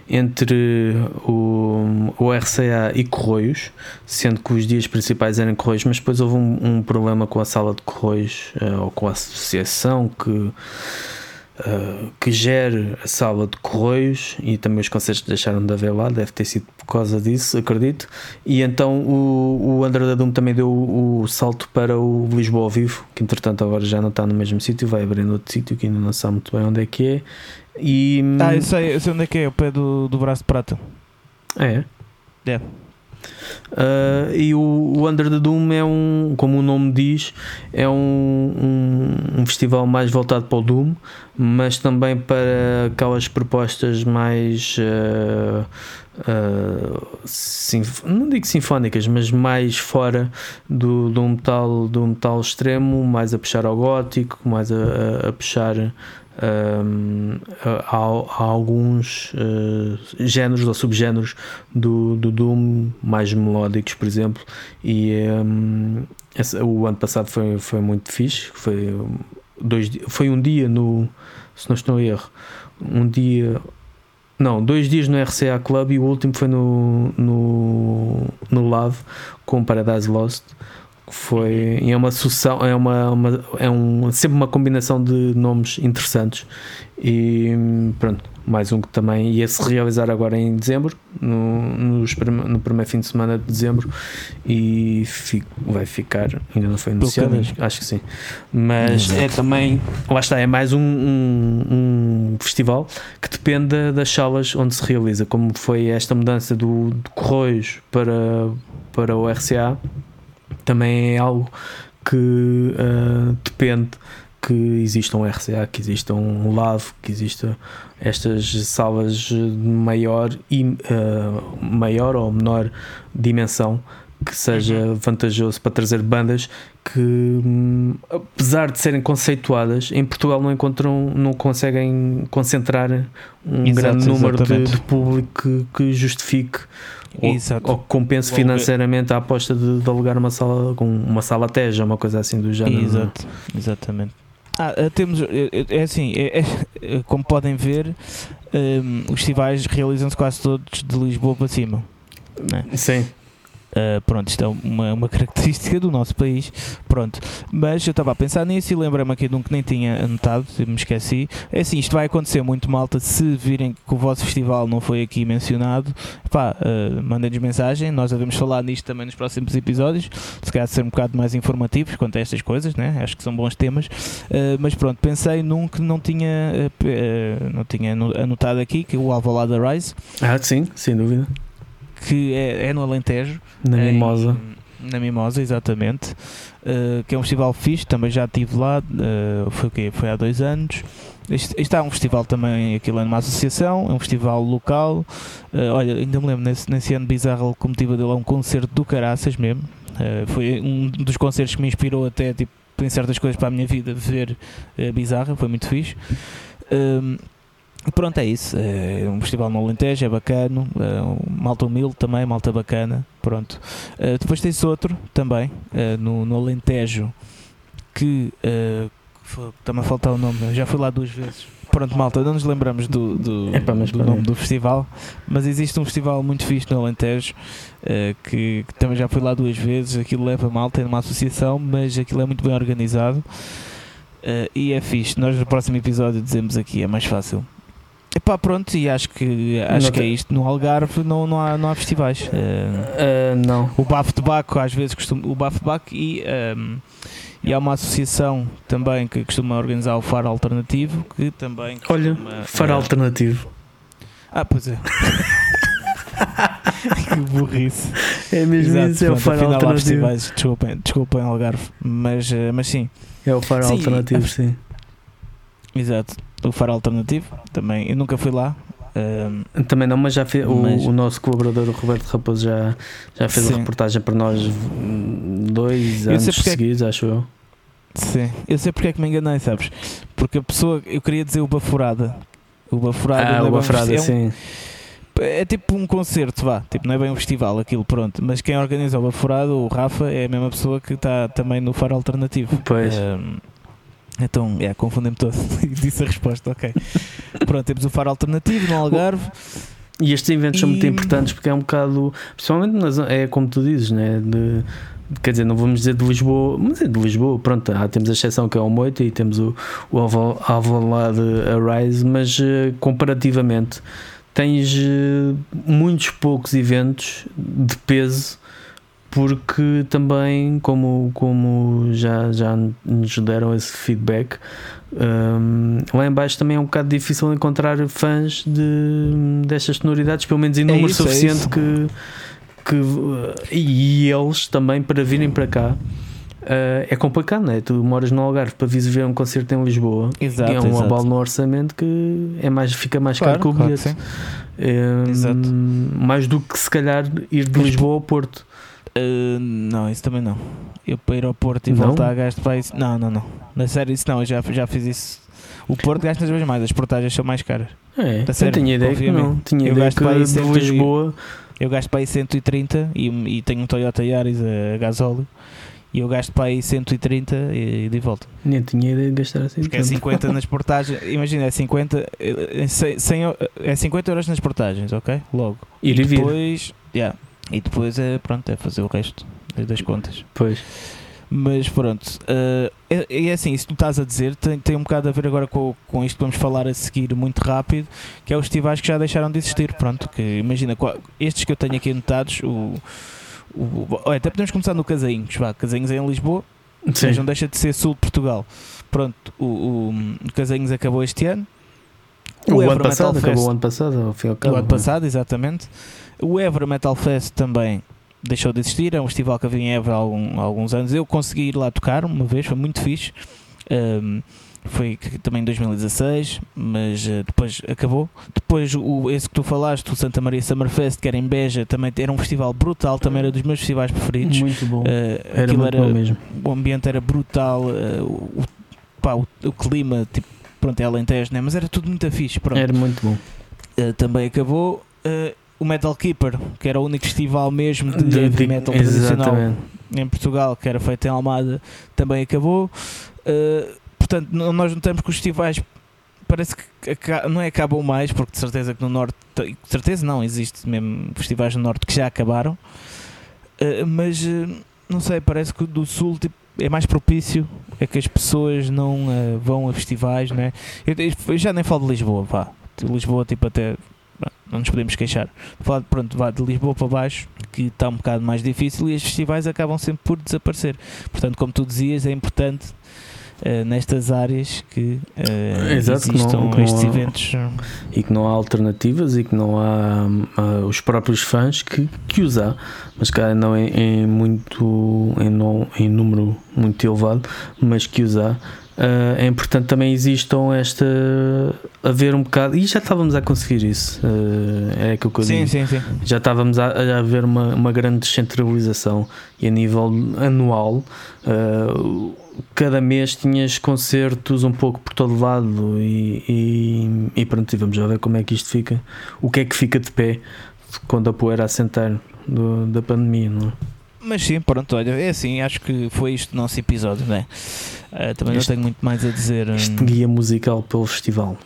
Speaker 2: entre o, o RCA e Corroios, sendo que os dias principais eram Corroios, mas depois houve um, um problema com a sala de Corroios uh, ou com a associação que Uh, que gere a sala de correios e também os concertos deixaram de haver lá, deve ter sido por causa disso, acredito. E então o, o the Doom também deu o, o salto para o Lisboa ao vivo, que entretanto agora já não está no mesmo sítio, vai abrir outro sítio que ainda não sabe muito bem onde é que é. E,
Speaker 1: Ah, eu sei, eu sei onde é que é, o pé do, do braço de prata.
Speaker 2: é.
Speaker 1: É.
Speaker 2: Uh, e o, o Under the Doom é um, como o nome diz, é um, um, um festival mais voltado para o Doom, mas também para aquelas propostas mais uh, uh, não digo sinfónicas, mas mais fora do, do, metal, do metal extremo, mais a puxar ao gótico, mais a, a- a puxar um, a, a- a alguns uh, géneros ou subgéneros do, do Doom mais melódicos, por exemplo. E um, esse- o ano passado foi, foi muito fixe. Foi, dois, foi um dia no. Se não estou em erro, um dia. Não, dois dias no RCA Club e o último foi no, no, no Love com Paradise Lost. Que Foi, é uma sucessão, é, uma, uma- é um, sempre uma combinação de nomes interessantes. E pronto, mais um que também ia se realizar agora em dezembro, no, nos no primeiro fim de semana de dezembro, e fi- vai ficar, ainda não foi anunciado,
Speaker 1: caminho.
Speaker 2: acho, que sim. Mas
Speaker 1: Exato.
Speaker 2: é também, lá está, é mais um, um, um festival que depende da- das salas onde se realiza, como foi esta mudança do, de Correios para, para o RCA, também é algo que ah, depende que exista um RCA, que exista um LAV, que exista estas salas de maior e ah, maior ou menor dimensão que seja vantajoso para trazer bandas que hum, apesar de serem conceituadas em Portugal não encontram não conseguem concentrar um
Speaker 1: Exato,
Speaker 2: grande número de, de público que, que justifique
Speaker 1: Exato.
Speaker 2: ou que compense
Speaker 1: ver.
Speaker 2: financeiramente a aposta de, de alugar uma sala com uma sala teja, uma coisa assim do género.
Speaker 1: Exato, exatamente. Ah, ah, temos, é, é- é assim, é- é- como podem ver, hum, os festivais realizam-se quase todos de Lisboa para cima. né?
Speaker 2: Sim.
Speaker 1: Uh, pronto, isto é uma, uma <laughs> característica do nosso país. Pronto, mas eu estava a pensar nisso e lembrei-me aqui de um que nem tinha anotado, me esqueci. É assim, isto vai acontecer muito, malta. Se virem que o vosso festival não foi aqui mencionado, pá, uh, mandem-nos mensagem. Nós devemos falar nisto também nos próximos episódios. Se calhar ser um bocado mais informativos quanto a estas coisas, né? acho que são bons temas. Uh, mas pronto, pensei num que não tinha, não tinha ano- anotado aqui, que é o Alvalade Rise,
Speaker 2: Ah, sim, sem dúvida.
Speaker 1: Que é, é no Alentejo.
Speaker 2: Na
Speaker 1: em-
Speaker 2: Mimosa.
Speaker 1: Na Mimosa, exatamente. Uh, que é um festival fixe, também já estive lá, uh, foi o quê? Foi há dois anos. Isto, isto é um festival também, aquilo é numa associação, é um festival local. Uh, olha, ainda me lembro nesse, nesse ano bizarro, a locomotiva dele é um concerto do Caraças mesmo. Foi um dos concertos que me inspirou até tipo, em certas coisas para a minha vida ver uh, bizarra, foi muito fixe. Um, Pronto, é isso. É um festival no Alentejo, é bacana. É um malta humilde também, malta bacana. Pronto. Uh, depois tens outro também, uh, no, no Alentejo, que uh, está-me a faltar o nome, já fui lá duas vezes. Pronto, malta, não nos lembramos do, do,
Speaker 2: Epá, mas
Speaker 1: do nome do festival, mas existe um festival muito fixe no Alentejo que, que também já fui lá duas vezes. Aquilo leva malta, é uma associação, mas aquilo é muito bem organizado uh, e é fixe. Nós no próximo episódio dizemos aqui, é mais fácil. Epá, pronto, e acho que acho
Speaker 2: Não
Speaker 1: que é isto. No Algarve não, não, há, não há festivais. Uh,
Speaker 2: Ah, não.
Speaker 1: o Bafo de Baco às vezes costuma, o Bafo de Baco e, ehm, e há uma associação também que costuma organizar o Faro Alternativo que também
Speaker 2: Olha,
Speaker 1: costuma,
Speaker 2: faro
Speaker 1: eh,
Speaker 2: alternativo.
Speaker 1: Ah, pois é. <laughs> que burrice.
Speaker 2: É mesmo
Speaker 1: Exato,
Speaker 2: isso, é o faro alternativo.
Speaker 1: festivais, desculpem, desculpem Algarve, mas, mas sim,
Speaker 2: É o faro
Speaker 1: Sim,
Speaker 2: alternativo, sim.
Speaker 1: exato. O Faro Alternativo também, eu nunca fui lá. ehm,
Speaker 2: Também não, mas já fez, o,
Speaker 1: Mas-
Speaker 2: o nosso colaborador o Roberto Raposo já, já fez
Speaker 1: Sim.
Speaker 2: a reportagem para nós dois
Speaker 1: Eu
Speaker 2: anos
Speaker 1: porque é que-
Speaker 2: seguidos, acho eu.
Speaker 1: sim, eu sei porque é que me enganei, sabes? Porque a pessoa, eu queria dizer o Baforada. O Baforada,
Speaker 2: Ah,
Speaker 1: é
Speaker 2: o
Speaker 1: um festi- é um-
Speaker 2: sim.
Speaker 1: É tipo um concerto, vá. Tipo, não é bem um festival aquilo, pronto. Mas quem organiza o Baforado, o Rafa, é a mesma pessoa que está também no Faro Alternativo.
Speaker 2: Pois.
Speaker 1: Ahm, então, é, confundi-me todo. <laughs> E Disse a resposta, ok. Pronto, temos o Faro Alternativo no Algarve.
Speaker 2: E estes eventos são muito
Speaker 1: E-
Speaker 2: importantes porque é um bocado, principalmente na zona- é como tu dizes, né? De, quer dizer, não vamos dizer de Lisboa, mas é de Lisboa, pronto, há, temos a exceção que é o Moita e temos o, o Alva- Alvalade Arise, mas eh, comparativamente tens eh, muitos poucos eventos de peso porque também como, como já, já nos deram esse feedback hum, lá em baixo também é um bocado difícil encontrar fãs de, destas sonoridades, pelo menos em número
Speaker 1: isso, é
Speaker 2: suficiente
Speaker 1: isso.
Speaker 2: que, que e eles também para virem para cá uh, é complicado, não é? Tu moras no Algarve para vires ver um concerto em Lisboa
Speaker 1: Exato,
Speaker 2: e é um
Speaker 1: exato.
Speaker 2: abalo no orçamento que é mais, fica mais caro que o
Speaker 1: claro
Speaker 2: bilhete.
Speaker 1: sim.
Speaker 2: Hum,
Speaker 1: Exato.
Speaker 2: Mais do que se calhar ir de Lisboa ao Porto.
Speaker 1: Ah, não, isso também não. Eu para ir ao Porto e
Speaker 2: Não?
Speaker 1: voltar gasto para isso. Não, não, não. Na sério, isso não. Eu já, já fiz isso. O Porto gasta as vezes mais, as portagens são mais caras.
Speaker 2: É, eu tinha ideia que não. Tinha
Speaker 1: Eu
Speaker 2: ideia
Speaker 1: gasto
Speaker 2: que
Speaker 1: para
Speaker 2: de
Speaker 1: cento e-
Speaker 2: Lisboa.
Speaker 1: Eu gasto para aí 130 e, e tenho um Toyota Yaris a gasóleo. E eu gasto para aí 130 e de volta.
Speaker 2: Nem tinha ideia de gastar assim.
Speaker 1: Porque é
Speaker 2: tanto.
Speaker 1: 50 nas <laughs> portagens. Imagina, é 50, é 100, 100 eu- é 50 euros nas portagens, ok? Logo.
Speaker 2: E vir.
Speaker 1: depois, yeah, e depois é, pronto, é fazer o resto das contas.
Speaker 2: Pois.
Speaker 1: Mas pronto, eh, é, é assim, isso que tu estás a dizer tem, tem um bocado a ver agora com, com isto que vamos falar a seguir muito rápido, que é os festivais que já deixaram de existir. Pronto, que imagina, qua- estes que eu tenho aqui anotados, o, o, olha, até podemos começar no Casainhos, vá, Casainhos é em Lisboa,
Speaker 2: Sim.
Speaker 1: mas não deixa de ser sul de Portugal. Pronto, o, o, o Casainhos acabou este ano.
Speaker 2: O, ano
Speaker 1: Évora
Speaker 2: passado,
Speaker 1: Metal
Speaker 2: acabou
Speaker 1: Fest-
Speaker 2: o ano passado, ao fim ao
Speaker 1: o
Speaker 2: cabo.
Speaker 1: ano passado, exatamente. O Évora Metal Fest também deixou de existir, é um festival que havia em Évora há, algum- há alguns anos. Eu consegui ir lá tocar uma vez, foi muito fixe. Ahm, foi também em 2016, mas eh, depois acabou. Depois, o, esse que tu falaste, o Santa Maria Summerfest, que era em Beja, também era um festival brutal, também era dos meus festivais preferidos.
Speaker 2: Muito bom.
Speaker 1: Eh,
Speaker 2: Era muito
Speaker 1: era,
Speaker 2: bom mesmo.
Speaker 1: o ambiente era brutal, eh, o, pá, o, o clima, tipo, pronto, é Alentejo, né? mas era tudo muito fixe. Pronto.
Speaker 2: Era muito bom.
Speaker 1: Uh, também acabou. O Metal Keeper, que era o único festival mesmo de,
Speaker 2: De-
Speaker 1: heavy metal tradicional em Portugal, que era feito em Almada, também acabou. Uh, portanto, nós notamos que os festivais parece que não é acabam mais, porque de certeza que no Norte, de certeza não, existe mesmo festivais no Norte que já acabaram, Uh, mas uh, não sei, parece que do Sul tipo, é mais propício a que as pessoas não vão a festivais, né? Eu, eu já nem falo de Lisboa, vá. De Lisboa, tipo, até pá, não nos podemos queixar. Falar, pronto, vá de Lisboa para baixo, que está um bocado mais difícil e os festivais acabam sempre por desaparecer. Portanto, como tu dizias, é importante eh, nestas áreas que eh,
Speaker 2: Exato, que não-
Speaker 1: existam
Speaker 2: que não
Speaker 1: estes
Speaker 2: há-
Speaker 1: eventos.
Speaker 2: E que não há alternativas e que não há ah, os próprios fãs que, que os há, mas cá não em, em muito em, não, em número muito elevado, mas que os há. Ah, é importante também existam esta haver um bocado e já estávamos a conseguir isso ah, é aquilo que eu
Speaker 1: Sim,
Speaker 2: digo
Speaker 1: sim, sim.
Speaker 2: já estávamos a, a ver uma, uma grande descentralização e a nível anual uh, cada mês tinhas concertos um pouco por todo lado e, e, e pronto, e vamos já ver como é que isto fica o que é que fica de pé quando a poeira assentar do, da pandemia não é?
Speaker 1: Mas sim, pronto, olha, é assim, acho que foi isto o nosso episódio, não é? Uh, também
Speaker 2: Este-
Speaker 1: não tenho muito mais a dizer.
Speaker 2: Este
Speaker 1: hum,
Speaker 2: guia musical pelo festival.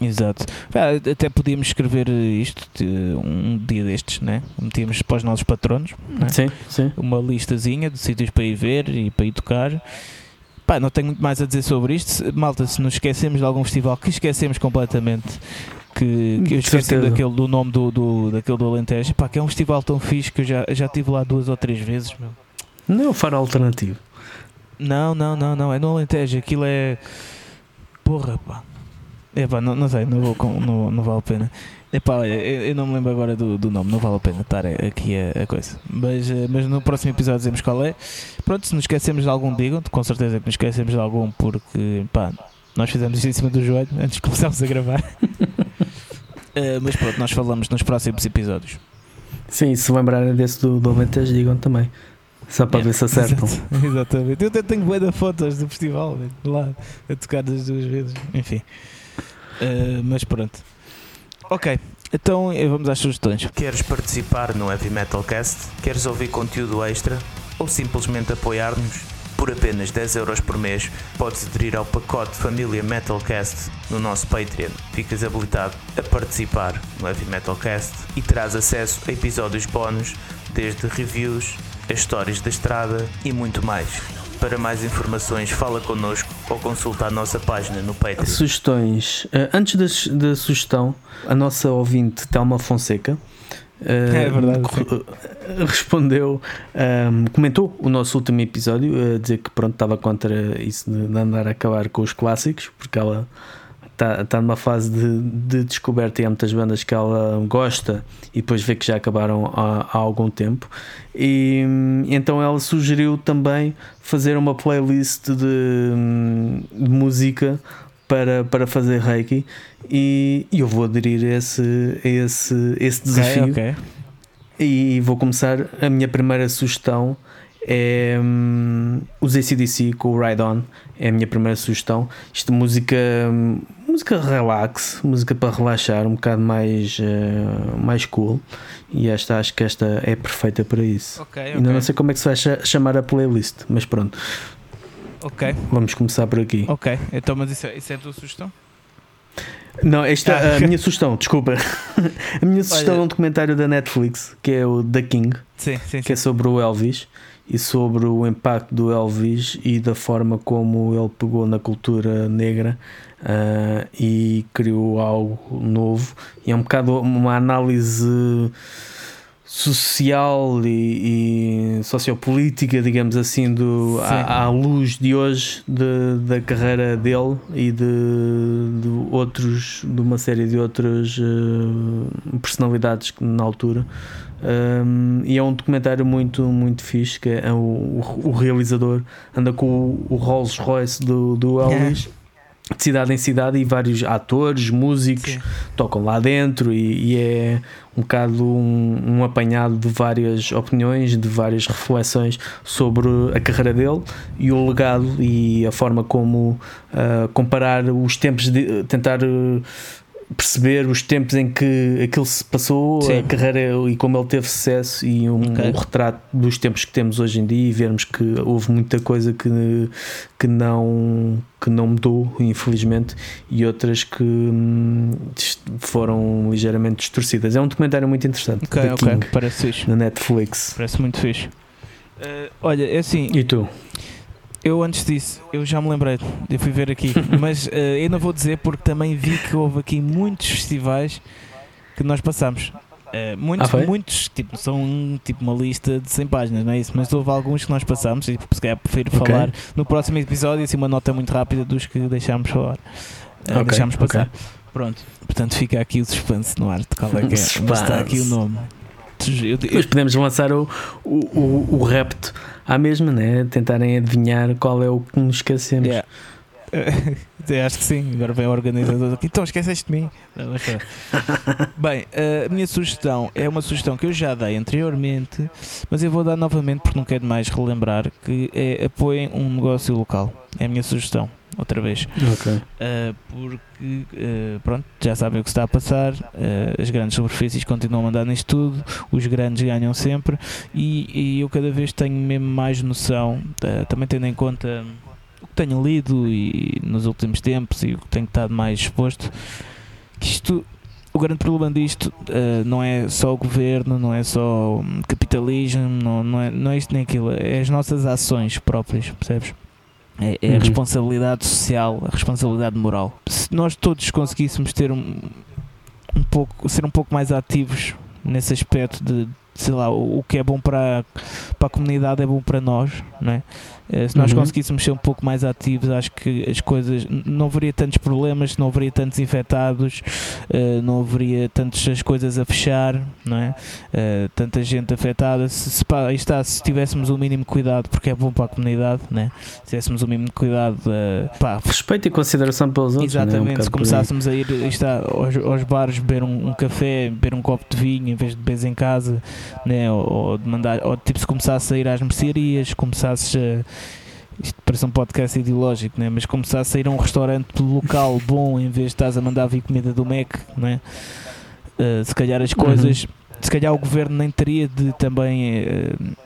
Speaker 1: Exato. Pá, até podíamos escrever isto um dia destes, né? Metíamos para os nossos patronos né?
Speaker 2: Sim, sim.
Speaker 1: uma listazinha de sítios para ir ver e para ir tocar. Pá, não tenho muito mais a dizer sobre isto. Malta, se nos esquecemos de algum festival que esquecemos completamente, que, que eu esqueci daquele, do nome do, do, daquele do Alentejo, pá, que é um festival tão fixe que eu já, já estive lá duas ou três vezes, meu.
Speaker 2: Não é o faro alternativo.
Speaker 1: Não, não, não, não, é no Alentejo, aquilo é. Porra, pá. É pá, não, não sei, não, vou com- não, não vale a pena. É eu, eu não me lembro agora do, do nome, não vale a pena estar aqui a, a coisa. Mas, eh, mas no próximo episódio dizemos qual é. Pronto, se nos esquecemos de algum, digam com certeza que nos esquecemos de algum, porque pá, nós fizemos isto em cima do joelho antes de começarmos a gravar. <laughs> Eh, mas pronto, nós falamos nos próximos episódios.
Speaker 2: Sim, se lembrarem desse do, do Alentejo, digam também. Só para ver se acertam. <laughs>
Speaker 1: Exato, exatamente. Eu até tenho bué de fotos do festival, velho, lá, a tocar das duas vezes. Enfim. Uh, mas pronto. Ok, então eh, vamos às sugestões.
Speaker 3: Queres participar no Heavy Metal Cast? Queres ouvir conteúdo extra? Ou simplesmente apoiar-nos? Por apenas 10 euros por mês podes aderir ao pacote Família Metalcast no nosso Patreon. Ficas habilitado a participar no Heavy Metal Cast e terás acesso a episódios bónus, desde reviews, as histórias da estrada e muito mais. Para mais informações, fala connosco ou consulta a nossa página no Patreon.
Speaker 2: Sugestões. Eh, antes da, su- da sugestão, a nossa ouvinte Telma Fonseca
Speaker 1: É verdade,
Speaker 2: eh, respondeu, ehm, comentou o nosso último episódio a dizer que pronto estava contra isso de, de andar a acabar com os clássicos, porque ela está tá numa fase de, de descoberta e há muitas bandas que ela gosta e depois vê que já acabaram há, há algum tempo. E hum, então ela sugeriu também fazer uma playlist de, hum, de música para, para fazer Reiki e, e eu vou aderir a esse, a esse, esse desafio
Speaker 1: Ok, ok.
Speaker 2: e vou começar. A minha primeira sugestão é hum, os ACDC com o Ride On. É a minha primeira sugestão. Isto música, hum, música relax, música para relaxar, um bocado mais, eh, mais cool. E esta acho que esta é perfeita para isso.
Speaker 1: Ok,
Speaker 2: Ainda
Speaker 1: ok.
Speaker 2: não sei como é que se vai cha- chamar a playlist, mas pronto,
Speaker 1: Ok,
Speaker 2: vamos começar por aqui.
Speaker 1: ok. Então, mas isso é, isso é a tua sugestão?
Speaker 2: Não, esta
Speaker 1: Ah,
Speaker 2: a minha sugestão, desculpa. a minha sugestão
Speaker 1: Olha-
Speaker 2: é um documentário da Netflix que é o The King.
Speaker 1: Sim, sim,
Speaker 2: que é sobre o Elvis e sobre o impacto do Elvis e da forma como ele pegou na cultura negra ah, e criou algo novo. E é um bocado uma análise social e, e sociopolítica, digamos assim, do, à, à luz de hoje de- da carreira dele e de, de outros, de uma série de outras eh, personalidades que na altura. Um, e é um documentário muito, muito fixe. Que é o, o, o realizador anda com o, o Rolls Royce do, do Elvis. De cidade em cidade, e vários atores, músicos
Speaker 1: Sim.
Speaker 2: tocam lá dentro, e, e é um bocado um, um apanhado de várias opiniões, de várias reflexões sobre a carreira dele e o legado e a forma como ah, comparar os tempos, de, tentar ah, perceber os tempos em que aquilo se passou,
Speaker 1: Sim.
Speaker 2: a carreira e como ele teve sucesso e um,
Speaker 1: Ok.
Speaker 2: um retrato dos tempos que temos hoje em dia e vermos que houve muita coisa que, que, não, que não mudou, infelizmente, e outras que hum, foram ligeiramente distorcidas. É um documentário muito interessante.
Speaker 1: Ok,
Speaker 2: The
Speaker 1: ok.
Speaker 2: King,
Speaker 1: Parece fixe.
Speaker 2: na Netflix.
Speaker 1: Parece muito fixe. Eh, olha, é assim,
Speaker 2: E tu?
Speaker 1: Eu antes disso, eu já me lembrei, eu fui ver aqui, <laughs> mas eh, eu não vou dizer porque também vi que houve aqui muitos festivais que nós passamos. Eh, muitos,
Speaker 2: Ah,
Speaker 1: muitos, tipo, são tipo uma lista de 100 páginas, não é isso? Mas houve alguns que nós passamos e se calhar prefiro
Speaker 2: Ok.
Speaker 1: falar no próximo episódio, assim uma nota muito rápida dos que deixámos falar. Eh,
Speaker 2: Ok,
Speaker 1: deixámos passar. Pronto, portanto fica aqui o suspense no ar de qual é que é. <laughs> Mas está aqui o nome. Eu-
Speaker 2: Depois podemos lançar o, o, o, o repto à mesma, né? Tentarem adivinhar qual é o que nos esquecemos.
Speaker 1: Yeah. <laughs> Eu acho que sim, agora vem o organizador aqui. Então esqueceste de mim. <laughs> Bem, a minha sugestão é uma sugestão que eu já dei anteriormente, mas eu vou dar novamente porque não quero mais relembrar que é apoiem um negócio local. É a minha sugestão. Outra vez.
Speaker 2: Ok.
Speaker 1: Uh, porque, uh, pronto, já sabem o que está a passar, uh, as grandes superfícies continuam a mandar nisto tudo, os grandes ganham sempre e, e eu cada vez tenho mesmo mais noção, também tendo em conta o que tenho lido e nos últimos tempos e o que tenho estado mais exposto, que isto o grande problema disto uh, não é só o governo, não é só capitalismo, não, não, é, não é isto nem aquilo, é as nossas ações próprias, percebes? É, é a uhum. responsabilidade social, a responsabilidade moral. Se nós todos conseguíssemos ter um, um pouco, ser um pouco mais ativos nesse aspecto de, sei lá, o, o que é bom para, para a comunidade é bom para nós, não é? Eh, se nós uhum. conseguíssemos ser um pouco mais ativos, acho que as coisas não haveria tantos problemas, não haveria tantos infectados, uh, não haveria tantas coisas a fechar, não é? Uh, tanta gente afetada. Se, se, pá, está, se tivéssemos o um mínimo cuidado, porque é bom para a comunidade, né? se tivéssemos o um mínimo cuidado, pá,
Speaker 2: respeito e consideração pelos outros.
Speaker 1: É? Exatamente,
Speaker 2: né? um
Speaker 1: se começássemos a ir está, aos, aos bares beber um, um, café, beber um copo de vinho em vez de beber em casa, né? ou, ou, de mandar, ou tipo se começasse a ir às mercearias, começasses a isto parece um podcast ideológico, né? mas começar a sair a um restaurante local <laughs> bom em vez de estás a mandar vir comida do Mac, né? Uh, se calhar as coisas, uhum. se calhar o governo nem teria de também uh,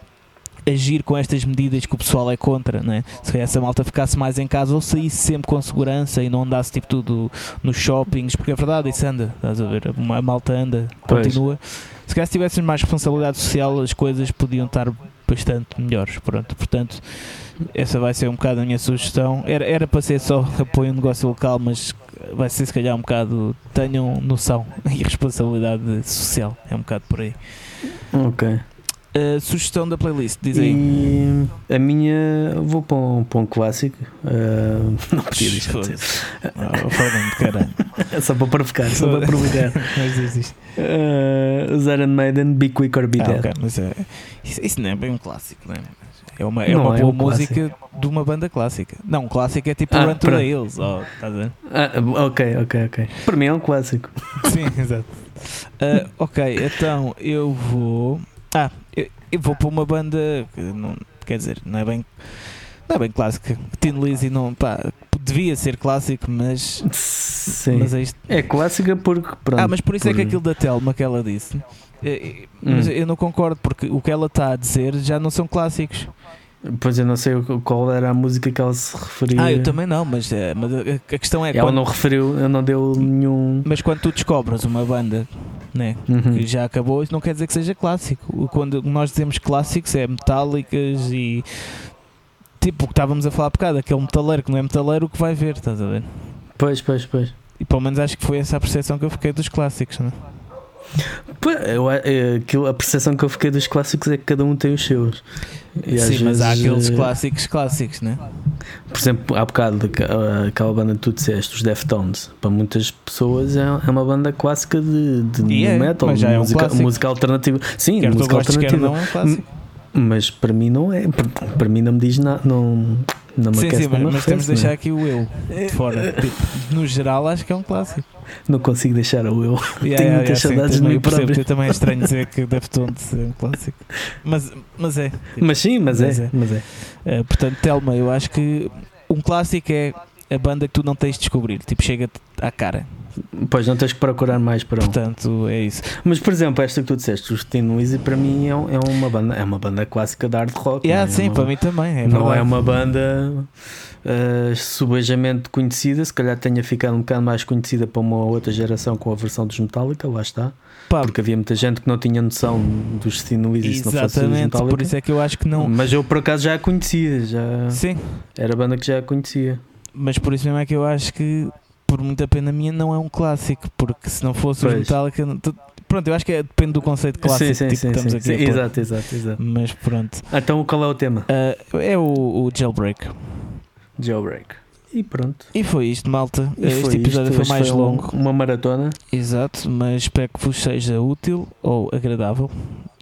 Speaker 1: agir com estas medidas que o pessoal é contra, né? se calhar essa malta ficasse mais em casa ou saísse sempre com segurança e não andasse tipo tudo nos shoppings, porque é verdade, isso anda, estás a ver? A malta anda, pois. continua. Se calhar se tivéssemos mais responsabilidade social, as coisas podiam estar bastante melhores. Pronto, portanto, essa vai ser um bocado a minha sugestão. Era, era para ser só apoio a um negócio local, mas vai ser se calhar um bocado. Tenham noção <laughs> e responsabilidade social. É um bocado por aí.
Speaker 2: Ok.
Speaker 1: Uh, sugestão da playlist, diz aí.
Speaker 2: E a minha, vou para um, para um clássico. Uh, não podia deixar de ser.
Speaker 1: Caralho.
Speaker 2: É <laughs> só para provocar, só para provocar. <laughs>
Speaker 1: mas existe.
Speaker 2: Uh, Zaran Maiden, Be Quick or Be ah, Dead. Okay,
Speaker 1: mas é, isso, isso, não é bem um clássico, não é? É uma, é uma é boa um música clássico. de uma banda clássica. Não, um clássico é tipo ah, Run to the Hills. Oh, tá
Speaker 2: ah, ok, ok, ok. Para mim é um clássico.
Speaker 1: Sim, <laughs> exato. Uh, ok, então eu vou. Ah, eu, eu vou para uma banda que não, quer dizer, não é bem. Não é bem clássica. Tin Lizzy não. Pá, devia ser clássico, mas.
Speaker 2: Sim. Mas é, isto... é clássica porque. Pronto,
Speaker 1: ah, mas por isso por... é que aquilo da Telma que ela disse. Eh, mas hum. eu não concordo, porque o que ela está a dizer já não são clássicos.
Speaker 2: Pois eu não sei qual era a música que ela se referia.
Speaker 1: Ah, eu também não, mas, é, mas a questão é.
Speaker 2: Ela quando, não referiu, ela não deu nenhum.
Speaker 1: Mas quando tu descobres uma banda né, uhum. que já acabou, isso não quer dizer que seja clássico. Quando nós dizemos clássicos é metálicas e. Tipo o que estávamos a falar por bocado, aquele metaleiro que não é metaleiro, o que vai ver, estás a ver?
Speaker 2: Pois, pois, pois.
Speaker 1: E pelo menos acho que foi essa a percepção que eu fiquei dos clássicos, não é?
Speaker 2: Eu, eu, a percepção que eu fiquei dos clássicos é que cada um tem os seus.
Speaker 1: E Sim, mas vezes, há aqueles eh, clássicos clássicos, né?
Speaker 2: Por exemplo, há bocado aquela banda que tu disseste, os Deftones, para muitas pessoas é, é uma banda clássica de, de yeah, metal,
Speaker 1: já é um
Speaker 2: música, música alternativa. Sim, quer música alternativa. É. Mas para mim não é, para, mim não me diz nada. Não, não
Speaker 1: sim, sim, mas, mas temos de deixar aqui o eu de fora. <laughs> tipo, no geral, acho que é um clássico.
Speaker 2: Não consigo deixar o eu. <laughs>
Speaker 1: Yeah, Tenho yeah, muitas yeah, saudades sim, de mim próprio. Eu também é estranho dizer que <laughs> Deftones é um clássico. Mas, mas é.
Speaker 2: Tipo, mas sim, mas, mas é. é. Mas é.
Speaker 1: Uh, portanto, Telma, eu acho que um clássico é a banda que tu não tens de descobrir. Tipo, chega à cara.
Speaker 2: Pois não tens que procurar mais para um.
Speaker 1: Portanto, é isso.
Speaker 2: Mas por exemplo, esta que tu disseste, os Teen Lizzy, para mim é, é, uma banda, é uma banda clássica de hard rock.
Speaker 1: Yeah,
Speaker 2: é?
Speaker 1: sim,
Speaker 2: uma,
Speaker 1: para mim também. É
Speaker 2: não é uma banda uh, subejamente conhecida, se calhar tenha ficado um bocado mais conhecida para uma outra geração com a versão dos Metallica, lá está. Pá. Porque havia muita gente que não tinha noção dos Teen Lizzy se não fosse os Metallica.
Speaker 1: por isso é que eu acho que não.
Speaker 2: Mas eu por acaso já a conhecia, já.
Speaker 1: Sim.
Speaker 2: Era a banda que já a conhecia.
Speaker 1: Mas por isso mesmo é que eu acho que por muita pena minha, não é um clássico, porque se não fosse pois. os Metallica. Pronto, eu acho que é, depende do conceito clássico
Speaker 2: sim, sim,
Speaker 1: tipo,
Speaker 2: sim, estamos aqui. Sim, exato, exato, exato.
Speaker 1: Mas pronto.
Speaker 2: Então qual é o tema?
Speaker 1: Uh, é o, o Jailbreak.
Speaker 2: Jailbreak. E pronto.
Speaker 1: E foi isto, malta. E este foi episódio isto. foi mais foi longo.
Speaker 2: Uma maratona.
Speaker 1: Exato, mas espero que vos seja útil ou agradável.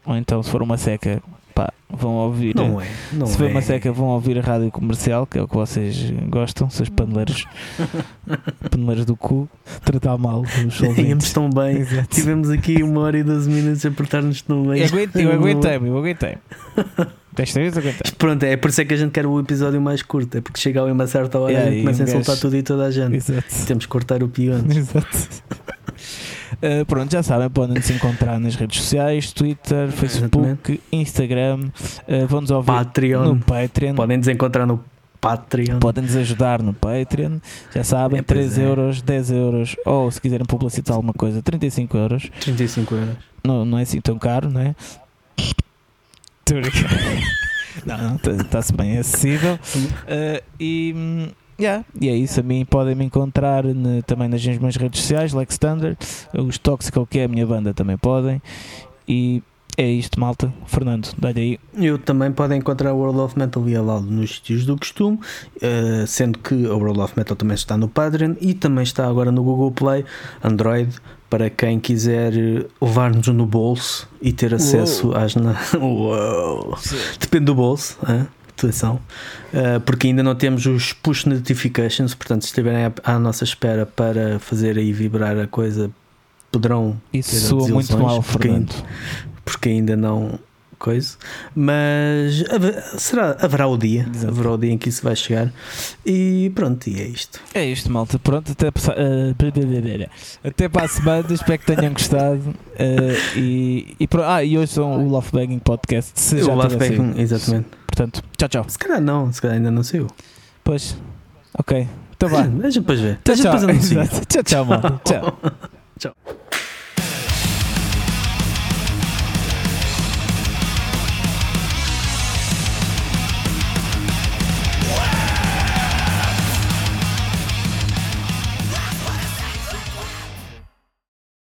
Speaker 1: Ou então, se for uma seca, pá, vão ouvir.
Speaker 2: Não é. Não
Speaker 1: se for
Speaker 2: é.
Speaker 1: uma seca, vão ouvir a rádio comercial, que é o que vocês gostam, seus paneleiros, paneleiros do cu, tratar mal os <laughs> ouvintes.
Speaker 2: tão bem.
Speaker 1: Exato.
Speaker 2: Tivemos aqui uma hora e 12 minutos a apertar-nos no meio.
Speaker 1: Eu aguentei, eu aguentei. <laughs> Desta vez aguentei.
Speaker 2: Pronto, é por isso é que a gente quer o episódio mais curto. É porque chega a uma certa hora
Speaker 1: Yeah,
Speaker 2: e a gente começa a insultar
Speaker 1: gajo-
Speaker 2: tudo e toda a gente.
Speaker 1: Exato.
Speaker 2: Temos que cortar o pior. <laughs>
Speaker 1: Exato. Uh, pronto, já sabem, podem se encontrar nas redes sociais, Twitter, Facebook, Instagram, uh, vão-nos ouvir
Speaker 2: Patreon.
Speaker 1: no Patreon,
Speaker 2: Podem nos encontrar no Patreon.
Speaker 1: podem nos ajudar no Patreon, já sabem,
Speaker 2: É, pois
Speaker 1: 3
Speaker 2: é.
Speaker 1: euros, 10 euros, ou se quiserem publicitar alguma coisa, 35 euros,
Speaker 2: 35 euros.
Speaker 1: não, não é assim tão caro, não é? <laughs> Não, não, está-se bem acessível. Uh, e, hum, yeah, e é isso. A mim podem me encontrar ne- também nas minhas redes sociais, Lex Thunder. Os Toxical, que é a minha banda, também podem. E é isto, malta. Fernando, dá-lhe aí.
Speaker 2: Eu também podem encontrar o World of Metal e Alado nos sítios do costume, eh, sendo que o World of Metal também está no Patreon e também está agora no Google Play, Android, para quem quiser levar-nos no bolso e ter acesso às. Na... <laughs> Uou. Depende do bolso, hã? Atenção, Eh, porque ainda não temos os push notifications, portanto, se estiverem à, à nossa espera para fazer aí vibrar a coisa, poderão
Speaker 1: Isso soa muito mal,
Speaker 2: porque
Speaker 1: Fernando.
Speaker 2: porque ainda não coisa, mas será, haverá o dia,
Speaker 1: Exato.
Speaker 2: haverá o dia em que isso vai chegar e pronto, e é isto.
Speaker 1: É isto, malta. Pronto, até, blá. <laughs> até para a semana. Espero que tenham gostado. eh, e, e, ah, e hoje são o Love Bagging Podcast. Se
Speaker 2: o Love
Speaker 1: saído.
Speaker 2: exatamente.
Speaker 1: Portanto, tchau, tchau.
Speaker 2: Se calhar não, se calhar ainda não saiu.
Speaker 1: Pois, ok. Então vá.
Speaker 2: Deixa depois ver.
Speaker 1: Tchau,
Speaker 2: Deixa depois
Speaker 1: tchau. Tchau, tchau. <laughs> Tchau.
Speaker 2: Tchau.